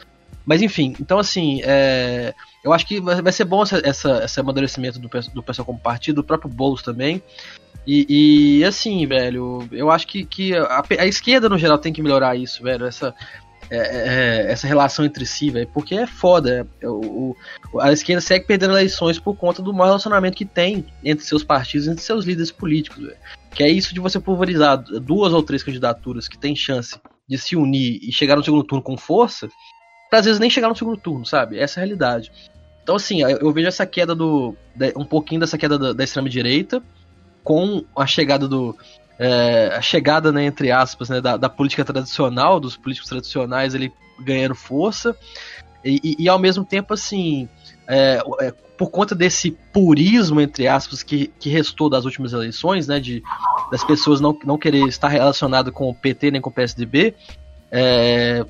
Mas enfim, então assim, é, eu acho que vai ser bom essa, esse amadurecimento do, do pessoal como partido, do próprio Boulos também. E, e, assim, velho, eu acho que, que a, a, esquerda no geral tem que melhorar isso, velho. Essa, é, é essa relação entre si, velho, porque é foda. É, o, o, a esquerda segue perdendo eleições por conta do mau relacionamento que tem entre seus partidos, entre seus líderes políticos, velho. Que é isso de você pulverizar duas ou três candidaturas que têm chance de se unir e chegar no segundo turno com força pra às vezes nem chegar no segundo turno, sabe? Essa é a realidade. Então, assim, eu vejo essa queda do. um pouquinho dessa queda da, da extrema-direita, com a chegada do. É, a chegada, né, entre aspas, né, da, da, política tradicional, dos políticos tradicionais, ele ganhando força, e, e, e ao mesmo tempo, assim, é, é, por conta desse purismo, entre aspas, que, que restou das últimas eleições, né, de, das pessoas não, não querer estar relacionado com o PT nem com o PSDB, é,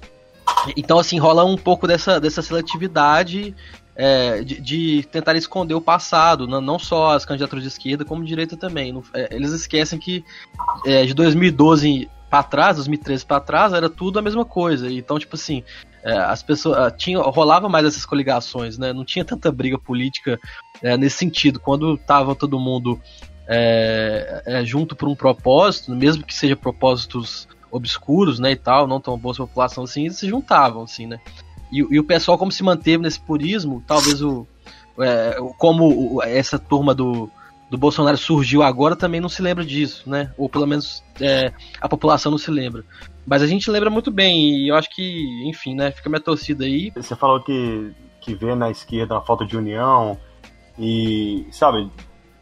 então, assim, rola um pouco dessa, dessa seletividade é, de, de, tentar esconder o passado, não, só as candidaturas de esquerda, como de direita também. Não, é, eles esquecem que é, de 2012 para trás, 2013 para trás, era tudo a mesma coisa. Então, tipo assim, é, as pessoas ah, tinha, rolava mais essas coligações, né? Não tinha tanta briga política é, nesse sentido. Quando tava todo mundo é, junto por um propósito, mesmo que seja propósitos obscuros, né, e tal, não tão boas população assim, se juntavam, assim, né. E, e o pessoal, como se manteve nesse purismo, talvez o. É, como o, essa turma do, do Bolsonaro surgiu agora também não se lembra disso, né? Ou pelo menos é, a população não se lembra. Mas a gente lembra muito bem, e eu acho que, enfim, né? Fica minha torcida aí. Você falou que, que vê na esquerda uma falta de união e, sabe,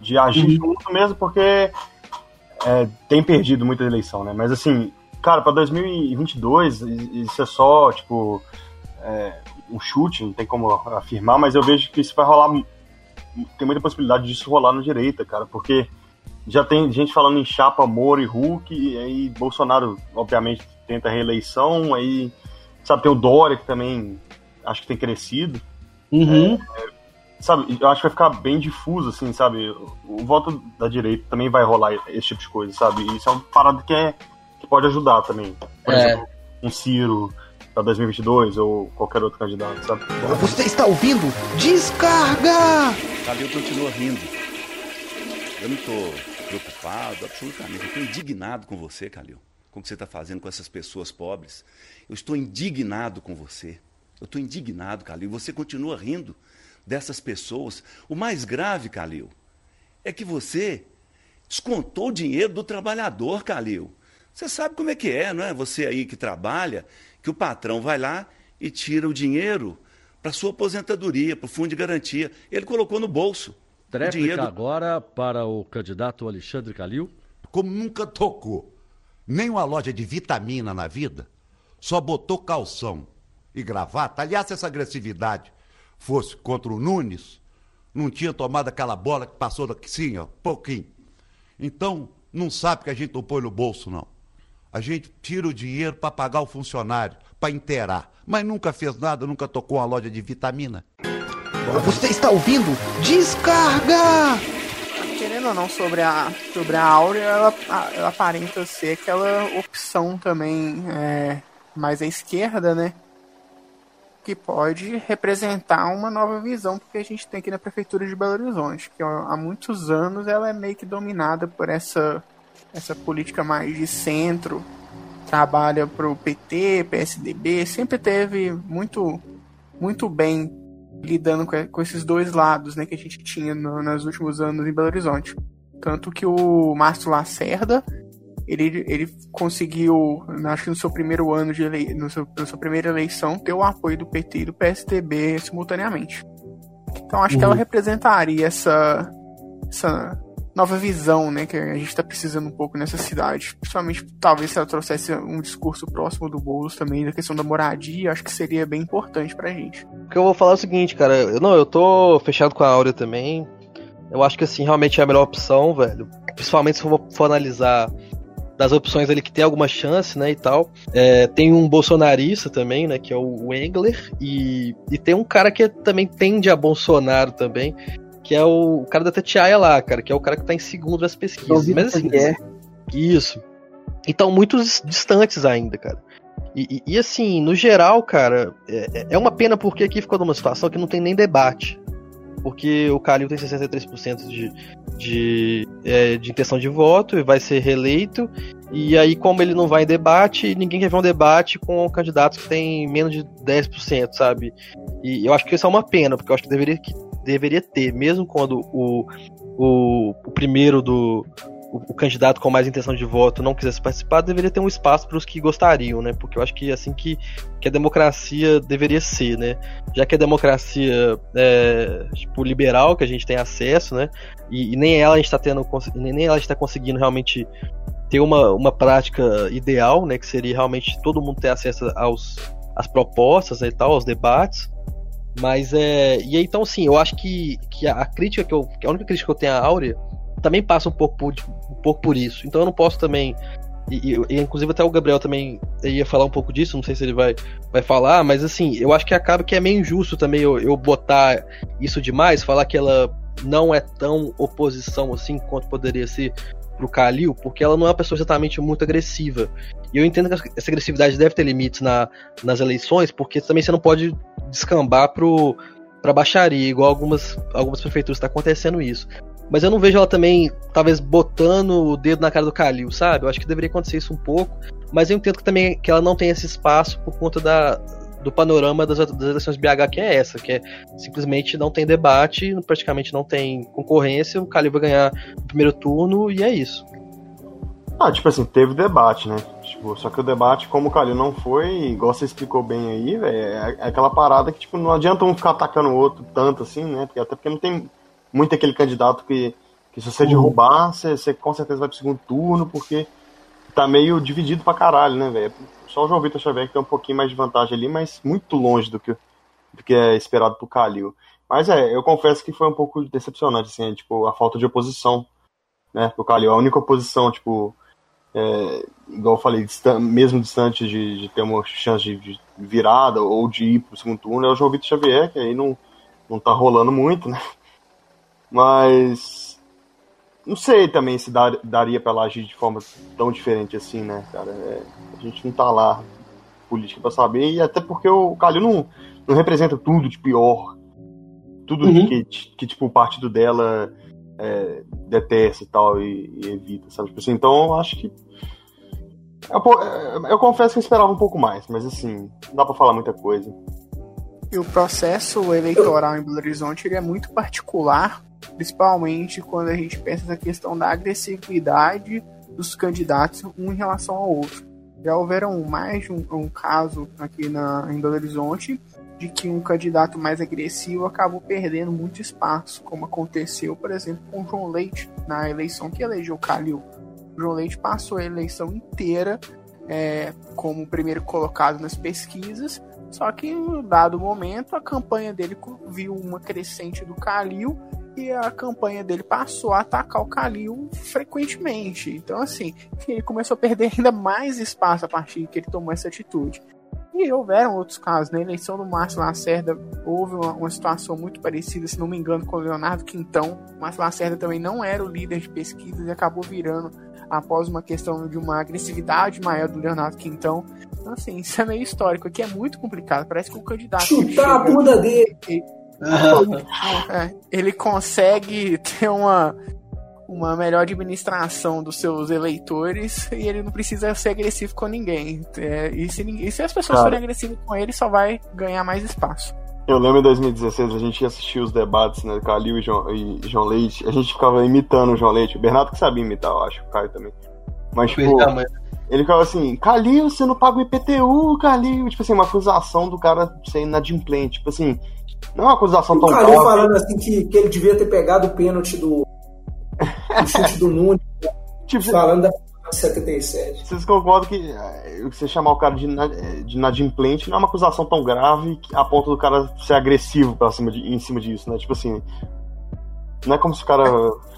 de agir uhum. junto mesmo, porque é, tem perdido muita eleição, né? Mas assim, cara, pra 2022, isso é só, tipo, é, um chute, não tem como afirmar, mas eu vejo que isso vai rolar. Tem muita possibilidade disso rolar no direita, cara, porque já tem gente falando em chapa Moro e Hulk, e aí Bolsonaro, obviamente, tenta reeleição, aí, sabe, tem o Dória, que também acho que tem crescido. Uhum. É, sabe, eu acho que vai ficar bem difuso, assim, sabe? O voto da direita também vai rolar esse tipo de coisa, sabe? Isso é uma parada que, é, que pode ajudar também. Por É. exemplo, um Ciro para 2022 ou qualquer outro candidato, sabe? Você está ouvindo? Descarga! Calil continua rindo. Eu não tô preocupado, absolutamente. Eu tô indignado com você, Calil. Com o que você está fazendo com essas pessoas pobres. Eu estou indignado com você. Eu estou indignado, Calil. Você continua rindo dessas pessoas. O mais grave, Calil, é que você descontou o dinheiro do trabalhador, Calil. Você sabe como é que é, não é? Você aí que trabalha, que o patrão vai lá e tira o dinheiro para sua aposentadoria, para o fundo de garantia. Ele colocou no bolso. o Tréplica dinheiro agora para o candidato Alexandre Calil. Como nunca tocou nem uma loja de vitamina na vida, só botou calção e gravata. Aliás, se essa agressividade fosse contra o Nunes, não tinha tomado aquela bola que passou daqui sim, ó, pouquinho. Então, não sabe que a gente não põe no bolso, não. A gente tira o dinheiro para pagar o funcionário, para inteirar. Mas nunca fez nada, nunca tocou uma loja de vitamina. Você está ouvindo? Descarga! Querendo ou não, sobre a, sobre a Áurea, ela, a- ela aparenta ser aquela opção também é, mais à esquerda, né? Que pode representar uma nova visão que a gente tem aqui na Prefeitura de Belo Horizonte. Que há muitos anos ela é meio que dominada por essa, essa política mais de centro. Trabalha pro PT, PSDB, sempre teve muito, muito bem lidando com, com esses dois lados né, que a gente tinha no, nos últimos anos em Belo Horizonte. Tanto que o Márcio Lacerda, ele, ele conseguiu, acho que no seu primeiro ano de ele, no seu, na sua primeira eleição, ter o apoio do PT e do PSDB simultaneamente. Então acho que ela representaria essa, essa nova visão né, que a gente está precisando um pouco nessa cidade. Principalmente, talvez, se ela trouxesse um discurso próximo do Boulos também, da questão da moradia, acho que seria bem importante pra gente. O que eu vou falar é o seguinte, cara. Eu, não, eu tô fechado com a Áurea também. Eu acho que assim, realmente é a melhor opção, velho. Principalmente se for, for analisar das opções ali que tem alguma chance, né, e tal. É, tem um bolsonarista também, né, que é o Engler, e, e tem um cara que também tende a Bolsonaro também, que é o, o cara da Tatiaia lá, cara, que é o cara que tá em segundo das pesquisas. Mas assim, isso. E estão muito dis- distantes ainda, cara. E, e- e, assim, no geral, cara, é, é uma pena porque aqui ficou numa situação que não tem nem debate. Porque o Calil tem 63% de, de, é, de intenção de voto e vai ser reeleito. E aí, como ele não vai em debate, ninguém quer ver um debate com candidatos que tem menos de 10%, sabe? E eu acho que isso é uma pena, porque eu acho que deveria, deveria ter, mesmo quando o, o, o primeiro do. O, candidato com mais intenção de voto não quisesse participar, deveria ter um espaço para os que gostariam, né? Porque eu acho que é assim que, que a democracia deveria ser, né? Já que a democracia é tipo liberal, que a gente tem acesso, né? E, e nem ela a gente está tendo, nem ela está conseguindo realmente ter uma, uma prática ideal, né? Que seria realmente todo mundo ter acesso aos às propostas né, e tal, aos debates. Mas é. E então, assim, eu acho que, que a, crítica que eu. a única crítica que eu tenho à Áurea também passa um pouco por, um pouco por isso. Então eu não posso também. E, e- e, inclusive até o Gabriel também ia falar um pouco disso, não sei se ele vai, vai falar, mas assim, eu acho que acaba que é meio injusto também eu, eu botar isso demais, falar que ela não é tão oposição assim quanto poderia ser pro Kalil, porque ela não é uma pessoa exatamente muito agressiva. E eu entendo que essa agressividade deve ter limites na, nas eleições, porque também você não pode descambar pro, pra baixaria, igual algumas, algumas prefeituras está acontecendo isso. Mas eu não vejo ela também, talvez, botando o dedo na cara do Kalil, sabe? Eu acho que deveria acontecer isso um pouco. Mas eu entendo que também que ela não tem esse espaço por conta da, do panorama das, das eleições BH, que é essa, que é simplesmente não tem debate, praticamente não tem concorrência, o Kalil vai ganhar o primeiro turno e é isso. Ah, tipo assim, teve debate, né? Tipo, só que o debate, como o Calil não foi, igual você explicou bem aí, velho, é é aquela parada que, tipo, não adianta um ficar atacando o outro tanto assim, né? Porque, até porque não tem muito aquele candidato que, que se você derrubar, você, você com certeza vai pro segundo turno, porque tá meio dividido pra caralho, né, velho? só o João Vitor Xavier que tem um pouquinho mais de vantagem ali, mas muito longe do que, do que é esperado pro Calil. Mas é, eu confesso que foi um pouco decepcionante, assim, tipo, a falta de oposição, né, pro Calil. A única oposição, tipo, é, igual eu falei, distan mesmo distante de, de, ter uma chance de, de, virada ou de ir pro segundo turno, é o João Vitor Xavier, que aí não, não tá rolando muito, né? Mas não sei também se dar, daria para ela agir de forma tão diferente assim, né, cara? É, a gente não tá lá política para saber, e até porque o Calil não, não representa tudo de pior. Tudo uhum. que, que, tipo, o partido dela é, detesta e tal, e, e, evita, sabe? Tipo assim, então, acho que. Eu, eu, eu, confesso que eu esperava um pouco mais, mas assim, não dá pra falar muita coisa. E o processo eleitoral em Belo Horizonte ele é muito particular principalmente quando a gente pensa na questão da agressividade dos candidatos um em relação ao outro. Já houveram mais de um, um caso aqui na, em Belo Horizonte de que um candidato mais agressivo acabou perdendo muito espaço, como aconteceu, por exemplo, com o João Leite na eleição que elegeu Calil. O João Leite passou a eleição inteira é, como primeiro colocado nas pesquisas, só que em dado momento a campanha dele viu uma crescente do Calil e a campanha dele passou a atacar o Calil frequentemente. Então, assim, ele começou a perder ainda mais espaço a partir que ele tomou essa atitude. E houveram outros casos. Na eleição do Márcio Lacerda, houve uma, uma, situação muito parecida, se não me engano, com o Leonardo Quintão. O Márcio Lacerda também não era o líder de pesquisas e acabou virando após uma questão de uma agressividade maior do Leonardo Quintão. Então, assim, isso é meio histórico. Aqui é muito complicado. Parece que o candidato. Chutar a bunda dele! é, ele consegue ter uma, uma melhor administração dos seus eleitores e ele não precisa ser agressivo com ninguém. É, e, se, e, se, as pessoas Cara, forem agressivas com ele, só vai ganhar mais espaço. Eu lembro em 2016, a gente assistia os debates, né, Calil e João, e João Leite, a gente ficava imitando o João Leite, o Bernardo que sabia imitar, eu acho, o Caio também. Mas, tipo, ele ficava assim, Calil, você não paga o IPTU, Calil, tipo assim, uma acusação do cara ser inadimplente, tipo assim, não é uma acusação tão grave. falando assim que, que ele devia ter pegado o pênalti do, do chute do Nunes. Tipo, falando da 77. Vocês concordam que é, você chamar o cara de, de inadimplente não é uma acusação tão grave a ponto do cara ser agressivo pra cima de, em cima disso, né? Tipo assim. Não é como se o cara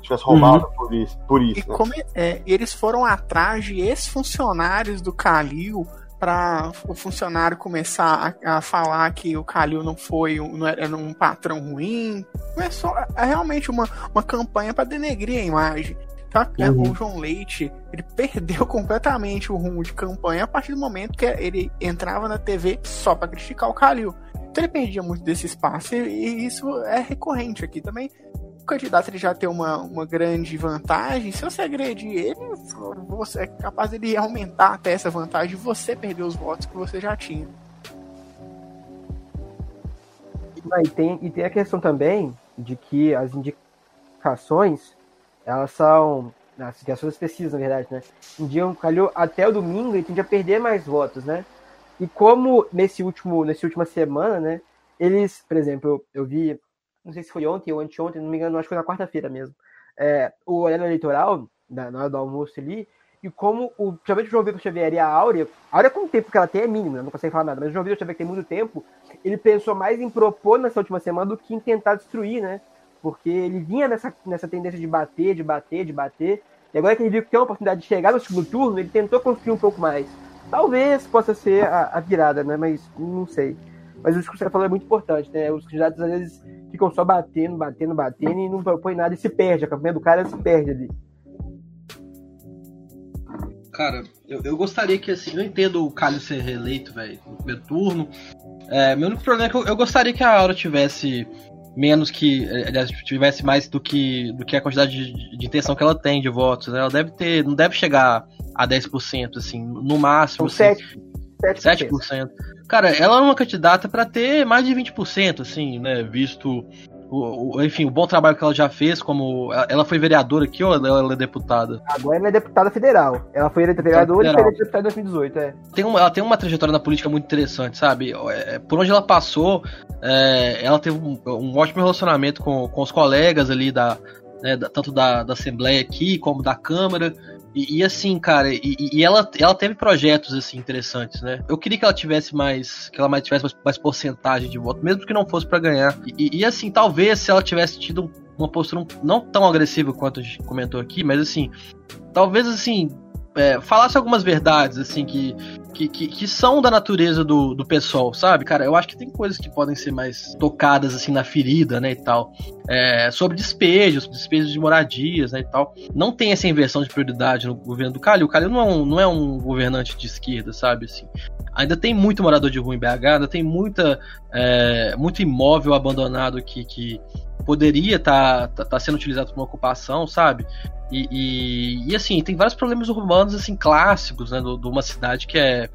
tivesse roubado uhum. por isso. Por isso e né? como, é, eles foram atrás de ex-funcionários do Calil para o funcionário começar a, a, falar que o Calil não foi um, não era um patrão ruim. Começou é realmente uma, uma campanha para denegrir a imagem. Tá? Uhum. O João Leite ele perdeu completamente o rumo de campanha a partir do momento que ele entrava na TV só para criticar o Calil. Então ele perdia muito desse espaço e, e isso é recorrente aqui também candidato ele já tem uma, uma grande vantagem, se você agredir ele, você é capaz de aumentar até essa vantagem e você perder os votos que você já tinha. E tem, e tem a questão também de que as indicações, elas são. As indicações pesquisas, na verdade, né? Indicam calhou até o domingo e tende a perder mais votos, né? E como nesse último, nessa última semana, né? Eles, por exemplo, eu, eu vi não sei se foi ontem ou anteontem, não me engano, acho que foi na quarta-feira mesmo, é, o horário eleitoral, na, hora do almoço ali, e como o, principalmente o João Vitor Xavier e a Áurea, a Áurea com o tempo que ela tem é mínimo, não consegue falar nada, mas o João Vitor Xavier que tem muito tempo, ele pensou mais em propor nessa última semana do que em tentar destruir, né? Porque ele vinha nessa, nessa tendência de bater, de bater, de bater, e agora que ele viu que tem uma oportunidade de chegar no segundo turno, ele tentou construir um pouco mais. Talvez possa ser a, a virada, né? Mas não sei. Mas o que você falou é muito importante, né? Os candidatos às vezes ficam só batendo, batendo, batendo e não propõe nada e se perde. A campanha do cara se perde ali. Cara, eu, eu gostaria que, assim, eu entendo o Calho ser reeleito, velho, no primeiro turno. É, meu único problema é que eu, eu gostaria que a Aura tivesse menos que. Aliás, tivesse mais do que, do que a quantidade de, de intenção que ela tem de votos. Né? Ela deve ter. Não deve chegar a 10%, assim, no máximo. São assim, 7%. 7%. Cara, ela é uma candidata para ter mais de 20%, assim, né? Visto o, o, enfim, o bom trabalho que ela já fez, como. Ela foi vereadora aqui ou ela é deputada? Agora ela é deputada federal. Ela foi vereadora e foi deputada em 2018, é. Tem uma, ela tem uma trajetória na política muito interessante, sabe? É, por onde ela passou, é, ela teve um, um, ótimo relacionamento com, com os colegas ali da. Né, da tanto da, da Assembleia aqui como da Câmara. E, e assim, cara, e, e, ela, ela teve projetos assim interessantes, né? Eu queria que ela tivesse mais, que ela mais tivesse mais, mais porcentagem de voto, mesmo que não fosse para ganhar. E, e, assim, talvez se ela tivesse tido uma postura não tão agressiva quanto a gente comentou aqui, mas assim, talvez assim, é, falasse algumas verdades, assim, que, que, que, que, são da natureza do, do pessoal, sabe? Cara, eu acho que tem coisas que podem ser mais tocadas, assim, na ferida, né, e tal. É, sobre despejos, despejos de moradias, né, e tal. Não tem essa inversão de prioridade no governo do Calil. O Calil não é um, não é um governante de esquerda, sabe, assim. Ainda tem muito morador de rua em BH, ainda tem muita, é, muito imóvel abandonado que, que poderia estar tá, tá, tá sendo utilizado para uma ocupação, sabe? E, e, e, assim, tem vários problemas urbanos assim clássicos, né, de uma cidade que é,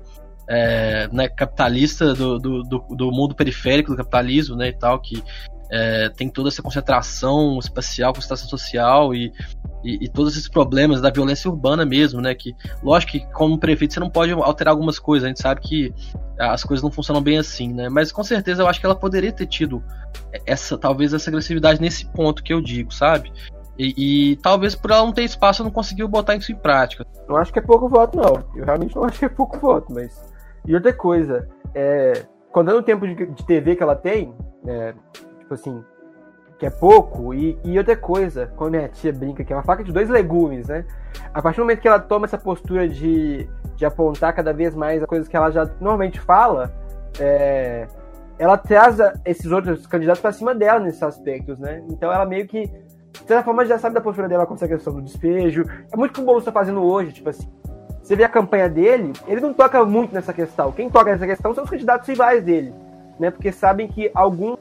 é né, capitalista do, do, do, mundo periférico do capitalismo, né, e tal, que é, tem toda essa concentração espacial, concentração social e, e, e, todos esses problemas da violência urbana mesmo, né, que lógico que como prefeito você não pode alterar algumas coisas, a gente sabe que as coisas não funcionam bem assim, né, mas com certeza eu acho que ela poderia ter tido essa, talvez essa agressividade nesse ponto que eu digo, sabe? E, e, talvez por ela não ter espaço não conseguiu botar isso em prática. Não acho que é pouco voto, não. Eu realmente não acho que é pouco voto, mas. E outra coisa, é, contando o tempo de, de TV que ela tem, é, tipo assim, que é pouco, e, e outra coisa, como minha tia brinca, que é uma faca de dois legumes, né? A partir do momento que ela toma essa postura de, de apontar cada vez mais as coisas que ela já normalmente fala, é, ela traz esses outros candidatos para cima dela nesses aspectos, né? Então ela meio que de certa forma, já sabe da postura dela com essa questão do despejo. É muito o que o Boulos está fazendo hoje, tipo assim. Você vê a campanha dele, ele não toca muito nessa questão. Quem toca nessa questão são os candidatos rivais dele, né? Porque sabem que alguns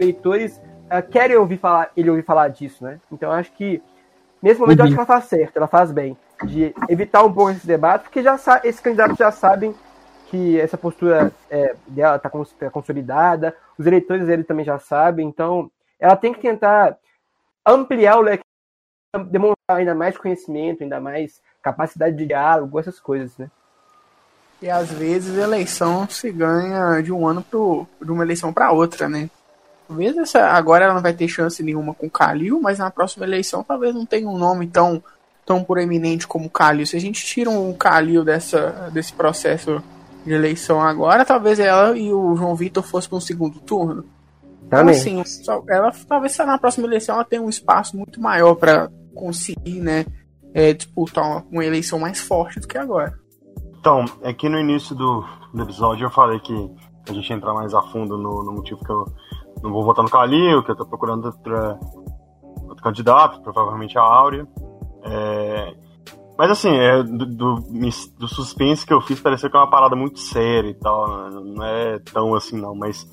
eleitores uh, querem ouvir falar, ele ouvir falar disso, né? Então acho que nesse momento uhum. eu acho que ela faz certo, ela faz bem de evitar um pouco esse debate, porque já esses candidatos já sabem que essa postura é, dela está tá consolidada, os eleitores dele também já sabem, então ela tem que tentar ampliar o leque, demonstrar ainda mais conhecimento, ainda mais capacidade de diálogo, essas coisas, né? E às vezes a eleição se ganha de um ano pro, de uma eleição para outra, né? Talvez essa, agora ela não vai ter chance nenhuma com o Calil, mas na próxima eleição talvez não tenha um nome tão, tão proeminente como o Calil. Se a gente tira um Calil dessa, desse processo de eleição agora, talvez ela e o João Vitor fossem para um segundo turno. Então, assim, ela talvez na próxima eleição ela tenha um espaço muito maior para conseguir, né, é, disputar uma, uma, eleição mais forte do que agora. Então, é que no início do, do episódio eu falei que a gente entrar mais a fundo no, no, motivo que eu não vou votar no Calil, que eu tô procurando outra, outro candidato, provavelmente a Áurea. É, mas assim, é, do, do, do, suspense que eu fiz pareceu que é uma parada muito séria e tal. Não é tão assim não, mas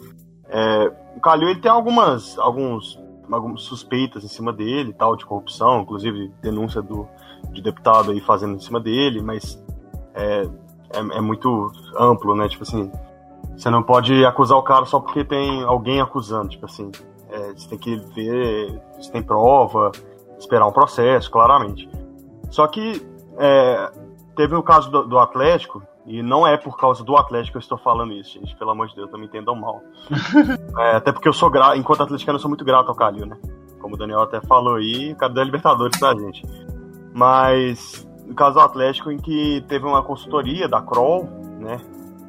é, o Calil ele tem algumas, alguns, algumas suspeitas em cima dele, tal, de corrupção, inclusive denúncia do, de deputado aí fazendo em cima dele, mas é, é, é, muito amplo, né? Tipo assim, você não pode acusar o cara só porque tem alguém acusando, tipo assim, é, você tem que ver se tem prova, esperar um processo, claramente. Só que é, teve o caso do, do Atlético, e não é por causa do Atlético que eu estou falando isso, gente. Pelo amor de Deus, não me entendam mal. é, até porque eu sou grato, enquanto atleticano, eu sou muito grato ao Calil, né? Como o Daniel até falou aí, o cara da Libertadores pra gente. Mas, no caso do Atlético, em que teve uma consultoria da Kroll, né?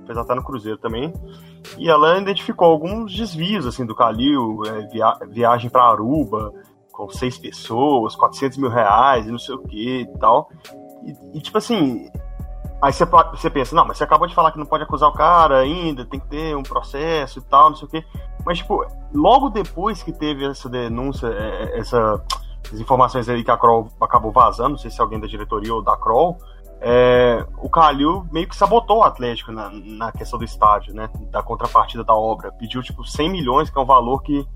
Fez até no Cruzeiro também. E ela identificou alguns desvios, assim, do Calil, é, via viagem para Aruba, com seis pessoas, 400 mil reais e não sei o que e tal. E, tipo assim, Aí você, você pensa, não, mas você acabou de falar que não pode acusar o cara ainda, tem que ter um processo e tal, não sei o quê. Mas, tipo, logo depois que teve essa denúncia, é, é, essa, as informações aí que a Kroll acabou vazando, não sei se é alguém da diretoria ou da Kroll, é, o Calil meio que sabotou o Atlético na, na questão do estádio, né? Da contrapartida da obra. Pediu, tipo, 100 milhões, que é um valor que,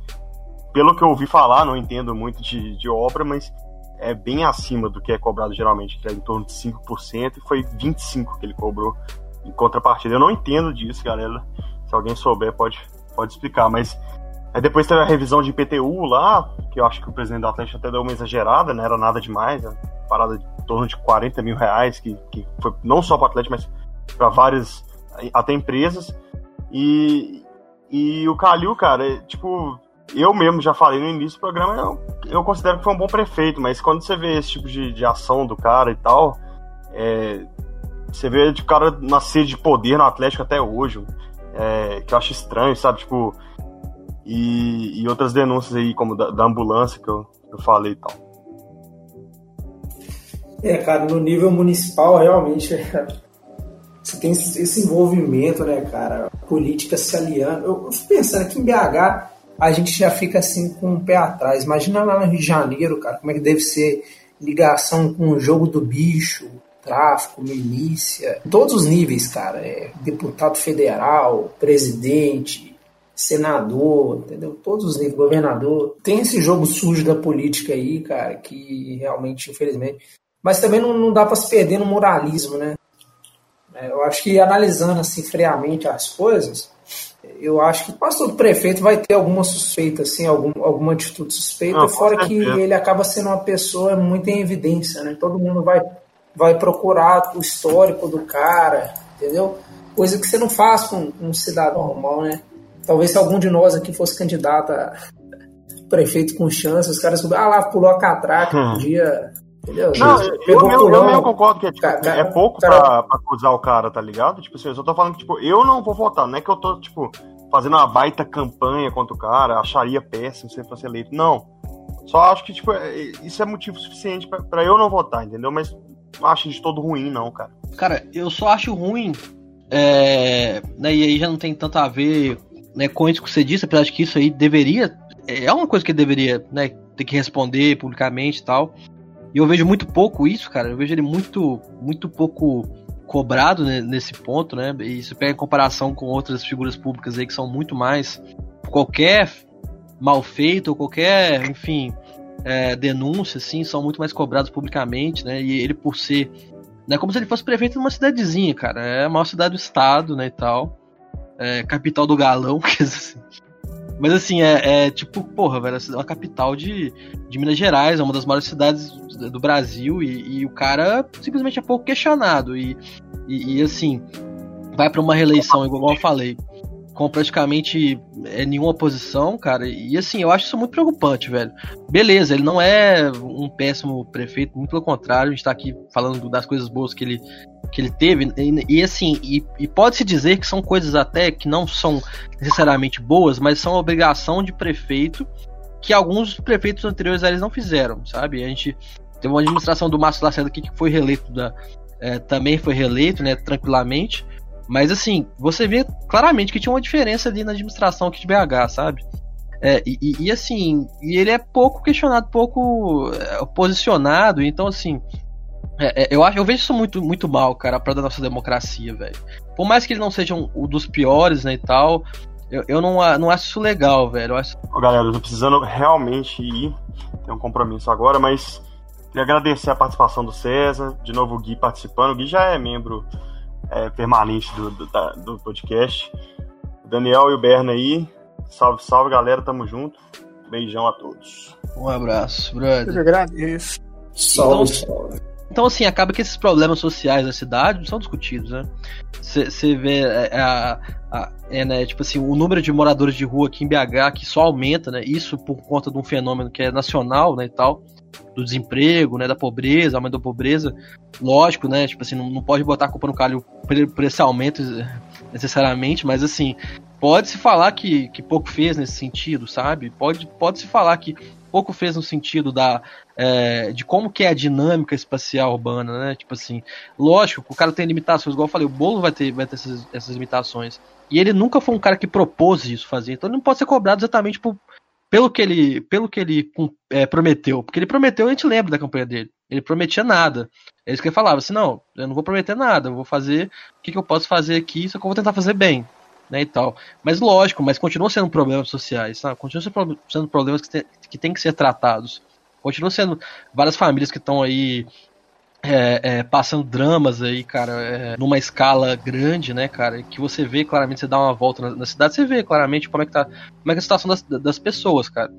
pelo que eu ouvi falar, não entendo muito de, de obra, mas é bem acima do que é cobrado geralmente, que é em torno de 5%, e foi 25% que ele cobrou em contrapartida. Eu não entendo disso, galera. Se alguém souber, pode, pode explicar. Mas aí depois teve a revisão de IPTU lá, que eu acho que o presidente do Atlético até deu uma exagerada, não era nada demais, né? parada de torno de 40 mil reais, que, que foi não só para o Atlético, mas para várias, até empresas. E, e o Calil, cara, é, tipo, eu mesmo já falei no início do programa, eu, eu considero que foi um bom prefeito, mas quando você vê esse tipo de, de ação do cara e tal, É, você vê de cara na sede de poder no Atlético até hoje, é, que eu acho estranho, sabe? Tipo, e, e outras denúncias aí, como da, da ambulância que eu, eu falei e tal. É, cara, no nível municipal, realmente, é, você tem esse envolvimento, né, cara? Política se aliando. Eu, eu fico pensando que em BH a gente já fica assim com o um pé atrás. Imagina lá no Rio de Janeiro, cara, como é que deve ser ligação com o jogo do bicho, tráfico, milícia, todos os níveis, cara. É, deputado federal, presidente, senador, entendeu? Todos os níveis, governador. Tem esse jogo sujo da política aí, cara, que realmente, infelizmente. Mas também não, não dá para se perder no moralismo, né? É, eu acho que analisando assim friamente as coisas, eu acho que quase todo prefeito vai ter alguma suspeita, assim, algum, alguma atitude suspeita, não, fora que ele acaba sendo uma pessoa muito em evidência, né? Todo mundo vai, vai procurar o histórico do cara, entendeu? Coisa que você não faz com um cidadão normal, né? Talvez se algum de nós aqui fosse candidato a prefeito com chance, os caras ah lá, pulou a catraca, hum. podia Entendeu? Não, eu, eu, eu, eu, eu concordo que é, tipo, cara, é pouco cara, pra, pra, acusar o cara, tá ligado? Tipo assim, eu só tô falando que, tipo, eu não vou votar. Não é que eu tô, tipo, fazendo uma baita campanha contra o cara, acharia péssimo se ele fosse eleito. Não. Só acho que, tipo, é, isso é motivo suficiente pra, pra eu não votar, entendeu? Mas não acho de todo ruim, não, cara. Cara, eu só acho ruim. É, né, e aí já não tem tanto a ver né, com isso que você disse, apesar de que isso aí deveria. É uma coisa que ele deveria né, ter que responder publicamente e tal. E eu vejo muito pouco isso, cara. Eu vejo ele muito, muito pouco cobrado né, nesse ponto, né? E isso pega em comparação com outras figuras públicas aí que são muito mais qualquer mal feito ou qualquer, enfim, é, denúncia, assim, são muito mais cobrados publicamente, né? E ele por ser, né, como se ele fosse prefeito de uma cidadezinha, cara. É a maior cidade do estado, né, e tal. É, capital do galão, assim. Mas assim, é, é, tipo, porra, velho, é uma capital de, de Minas Gerais, é uma das maiores cidades do Brasil, e, e o cara simplesmente é pouco questionado. E, e, e assim, vai para uma reeleição, igual eu falei, com praticamente é, nenhuma oposição, cara. E assim, eu acho isso muito preocupante, velho. Beleza, ele não é um péssimo prefeito, muito pelo contrário, a gente tá aqui falando das coisas boas que ele que ele teve, e, e assim, e, e pode-se dizer que são coisas até que não são necessariamente boas, mas são obrigação de prefeito que alguns prefeitos anteriores a eles não fizeram, sabe? A gente tem uma administração do Márcio Lacerda aqui que foi reeleito, da, é, também foi reeleito, né, tranquilamente, mas assim, você vê claramente que tinha uma diferença ali na administração aqui de BH, sabe? É, e, e, assim, e ele é pouco questionado, pouco é, posicionado, então assim, é, é, eu, acho, eu vejo isso muito, muito mal, cara, pra da nossa democracia, velho. Por mais que ele não seja um, um dos piores, né, e tal, eu, eu não, não acho isso legal, velho. Acho... Galera, eu tô precisando realmente ir, tem um compromisso agora, mas queria agradecer a participação do César, de novo o Gui participando. O Gui já é membro é, permanente do, do, da, do podcast. Daniel e o Berna aí, salve, salve, galera, tamo junto. Beijão a todos. Um abraço, brother. Eu agradeço. Salve, então, salve. Então, assim, acaba que esses problemas sociais da cidade não são discutidos, né? Você vê é, é, a, a, é, né, tipo assim, o número de moradores de rua aqui em BH que só aumenta, né? Isso por conta de um fenômeno que é nacional, né, e tal, do desemprego, né, da pobreza, aumento da pobreza. Lógico, né, tipo assim, não, não pode botar a culpa no calho por esse aumento necessariamente, mas assim, pode se falar que, que pouco fez nesse sentido, sabe? Pode, pode falar que pouco fez no sentido da é, de como que é a dinâmica espacial urbana, né? Tipo assim, lógico, o cara tem limitações, igual eu falei, o Bolo vai ter, vai ter essas, essas limitações. E ele nunca foi um cara que propôs isso fazer, então ele não pode ser cobrado exatamente por, pelo que ele, pelo que ele é, prometeu. Porque ele prometeu, a gente lembra da campanha dele. Ele prometia nada. É isso que ele falava, assim, não, eu não vou prometer nada, eu vou fazer o que, que eu posso fazer aqui, só que eu vou tentar fazer bem né, e tal. Mas lógico, mas continua sendo problemas sociais, sabe? Continua sendo problemas que, tem, que tem que ser tratados. Continua sendo várias famílias que estão aí é, é, passando dramas aí, cara, é, numa escala grande, né, cara, que você vê claramente, você dá uma volta na, na, cidade, você vê claramente como é que tá, como é que é a situação das, das pessoas, cara.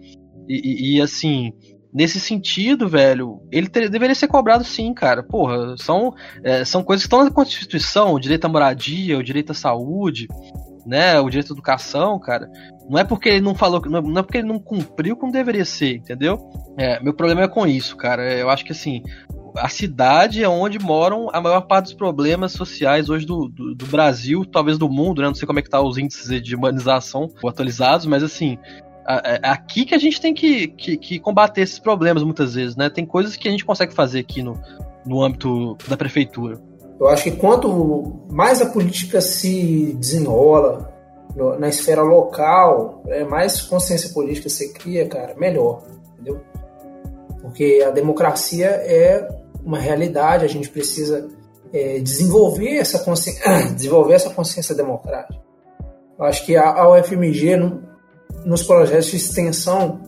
E, e, e assim, nesse sentido, velho, ele ter, deveria ser cobrado sim, cara. Porra, são, é, são coisas que estão na Constituição, o direito à moradia, o direito à saúde, né, o direito à educação, cara, não é porque ele não falou, não é porque ele não cumpriu como deveria ser, entendeu? É, meu problema é com isso, cara. Eu acho que assim, a cidade é onde moram a maior parte dos problemas sociais hoje do, do, do Brasil, talvez do mundo, né? Não sei como é que tá os índices de humanização atualizados, mas assim, é aqui que a gente tem que, que, que, combater esses problemas muitas vezes, né? Tem coisas que a gente consegue fazer aqui no, no âmbito da prefeitura. Eu acho que quanto mais a política se desenrola na esfera local, é, mais consciência política você cria, cara, melhor, entendeu? Porque a democracia é uma realidade, a gente precisa é, desenvolver, essa consciência, desenvolver essa consciência democrática. Eu acho que a, a UFMG, no, nos projetos de extensão,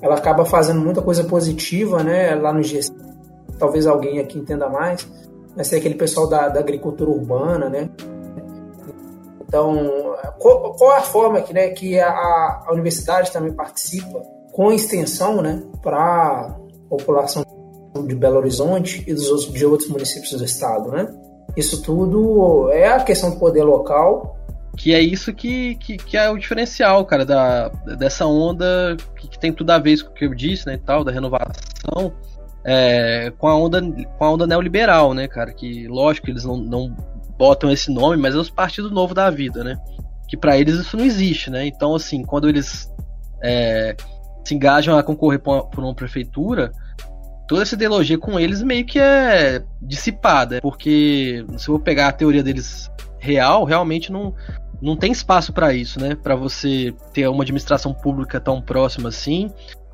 ela acaba fazendo muita coisa positiva, né? Lá no GC, talvez alguém aqui entenda mais, mas tem aquele pessoal da, da agricultura urbana, né? Então, qual, qual, é a forma que, né, que a, a universidade também participa com extensão, né, para a população de Belo Horizonte e dos outros, de outros municípios do estado, né? Isso tudo é a questão do poder local. Que é isso que, que, que é o diferencial, cara, da, dessa onda que, que, tem tudo a ver com o que eu disse, né, e tal, da renovação, é, com, a onda, com a onda neoliberal, né, cara, que lógico eles não, não botam esse nome, mas é os partidos novos da vida, né, que para eles isso não existe, né, então, assim, quando eles é, se engajam a concorrer por uma prefeitura, toda essa ideologia com eles meio que é dissipada, porque se eu pegar a teoria deles real, realmente não, não tem espaço para isso, né? Para você ter uma administração pública tão próxima assim,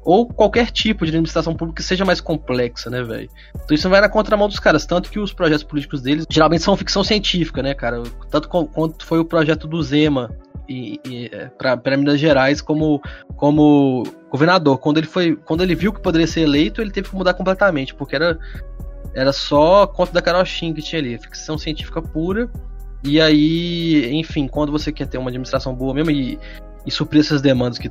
ou qualquer tipo de administração pública que seja mais complexa, né, velho? Então isso vai na contramão dos caras, tanto que os projetos políticos deles geralmente são ficção científica, né, cara? Tanto quanto foi o projeto do Zema e, e é, para Minas Gerais como, como governador. Quando ele foi, quando ele viu que poderia ser eleito, ele teve que mudar completamente, porque era era só conta da carochinha que tinha ali, ficção científica pura. E aí, enfim, quando você quer ter uma administração boa mesmo e, e suprir essas demandas que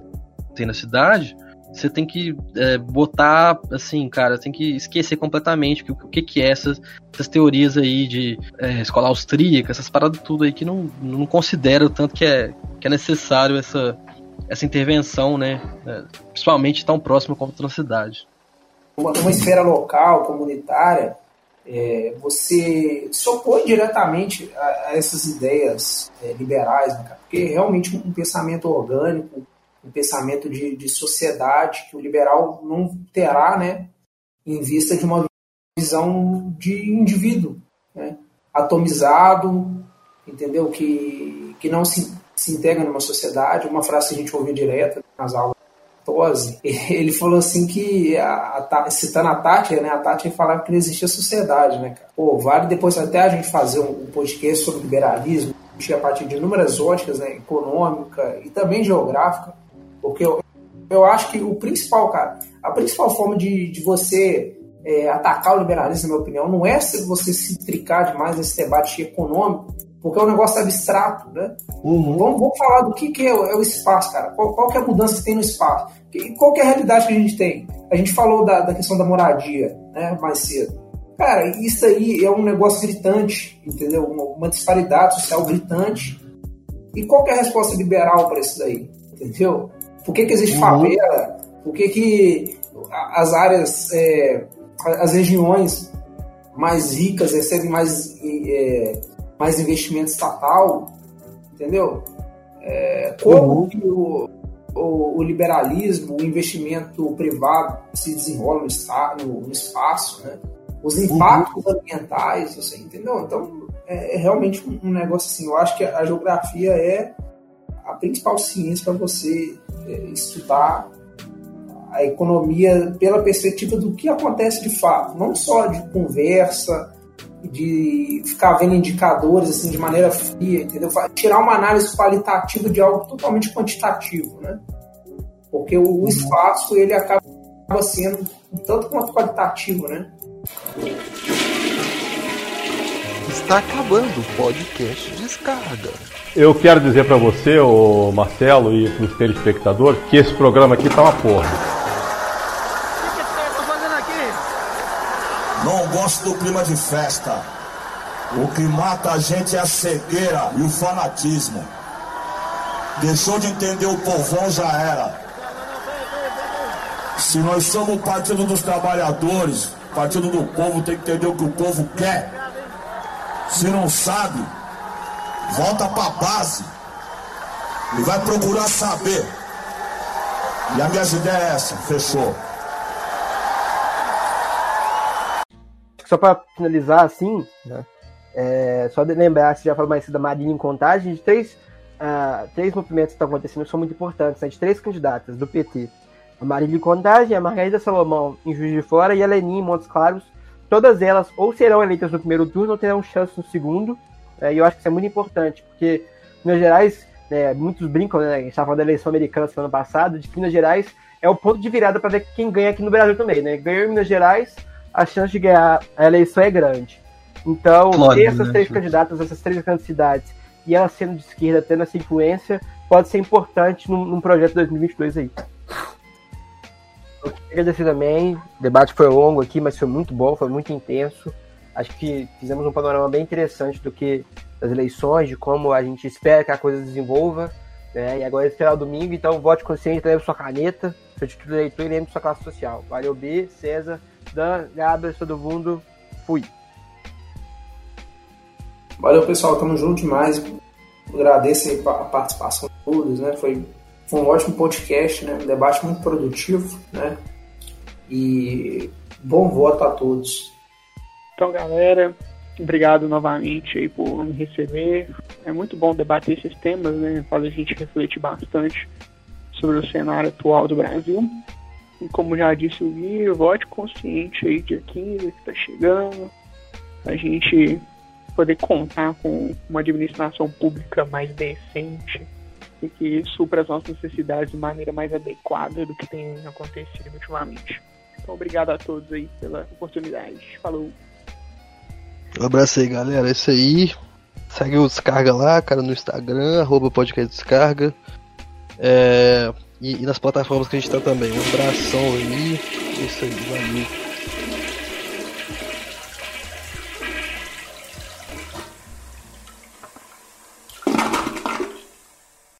tem na cidade, você tem que é, botar, assim, cara, tem que esquecer completamente o, que, que é essas, essas teorias aí de é, escola austríaca, essas paradas tudo aí que não, não considero tanto que é, que é necessário essa, essa intervenção, né? É, principalmente tão próxima quanto na cidade. Uma, uma esfera local, comunitária, é, você se opõe diretamente a, a essas ideias é, liberais, né, porque realmente um pensamento orgânico um pensamento de, de sociedade que o liberal não terá, né, em vista de uma visão de indivíduo, né, atomizado, entendeu? Que, que não se, se integra numa sociedade. Uma frase que a gente ouviu direto nas aulas Tose, ele falou assim que, a, a, citando a Tati, né, a Tati falava que não existia sociedade, né, cara? Pô, vale depois até a gente fazer um, um podcast sobre liberalismo, a partir de inúmeras óticas, né, econômica e também geográfica, porque eu, eu acho que o principal, cara, a principal forma de, de você é, atacar o liberalismo, na minha opinião, não é você se intricar demais nesse debate econômico, porque é um negócio abstrato, né? Uhum. Vamos, vamos, falar do que, que é, é, o espaço, cara. Qual, qual que é a mudança que tem no espaço? E qual que é a realidade que a gente tem? A gente falou da, da questão da moradia, né, mais cedo. Cara, isso aí é um negócio gritante, entendeu? Uma, uma disparidade social gritante. E qual que é a resposta liberal para isso daí? Entendeu? Por que, que existe uhum. favela? Por que, que as áreas, é, as regiões mais ricas recebem mais, é, mais investimento estatal? Entendeu? É, como uhum. que o, o, o, liberalismo, o investimento privado se desenrola no, no, no espaço, né? os impactos uhum. ambientais, você entendeu? Então, é, é realmente um, um, negócio assim. Eu acho que a, a geografia é a principal ciência para você estudar a economia pela perspectiva do que acontece de fato, não só de conversa, de ficar vendo indicadores assim de maneira fria, entendeu? Tirar uma análise qualitativa de algo totalmente quantitativo, né? Porque o uhum. espaço ele acaba sendo tanto quanto qualitativo, né? Está acabando o podcast Descarga. Eu quero dizer para você, o Marcelo, e para os telespectadores, que esse programa aqui tá uma porra. O que, você tá fazendo aqui? Não gosto do clima de festa. O que mata a gente é a cegueira e o fanatismo. Deixou de entender o povão, já era. Se nós somos o Partido dos Trabalhadores, Partido do povo tem que entender o que o povo quer. Se não sabe, volta pra base e vai procurar saber. E a minha ideia é essa, fechou. Só para finalizar assim, né? É, só de lembrar, você já falou mais cedo da Marília em contagem, de três, uh, três movimentos que estão acontecendo que são muito importantes, né? de três candidatas do PT. A Marília em contagem, a Margarida Salomão em Juiz de Fora e a Lenin em Montes Claros. Todas elas ou serão eleitas no primeiro turno ou terão chance no segundo. É, e eu acho que isso é muito importante, porque Minas Gerais, né, muitos brincam, né, a gente estava falando da eleição americana semana passada, de que Minas Gerais é o ponto de virada para ver quem ganha aqui no Brasil também. Né? Ganhou em Minas Gerais, a chance de ganhar a eleição é grande. Então, ter essas né? três candidatas, essas três grandes cidades, e elas sendo de esquerda, tendo essa influência, pode ser importante num, num projeto 2022 aí. Eu queria agradecer também, o debate foi longo aqui, mas foi muito bom, foi muito intenso. Acho que fizemos um panorama bem interessante do que das eleições, de como a gente espera que a coisa desenvolva. Né? E agora é esperar o domingo, então vote consciente, leve sua caneta, seu título de eleitor e lembre sua classe social. Valeu, B, César, Dan, Gabriel, todo mundo. Fui. Valeu, pessoal. Tamo junto demais. Agradeço a participação de todos, né? Foi, foi um ótimo podcast, né? Um debate muito produtivo, né? E bom voto a todos. Então, galera, obrigado novamente aí por me receber. É muito bom debater esses temas, né? Faz a gente refletir bastante sobre o cenário atual do Brasil. E como já disse o Gui, vote consciente aí dia 15 que tá chegando. A gente poder contar com uma administração pública mais decente e que supra as nossas necessidades de maneira mais adequada do que tem acontecido ultimamente. Então, obrigado a todos aí pela oportunidade. Falou! Um abraço aí, galera. É isso aí. Segue o Descarga lá, cara, no Instagram, arroba podcast Descarga. É... E, e, nas plataformas que a gente tá também. Um abração aí. É isso aí, valeu.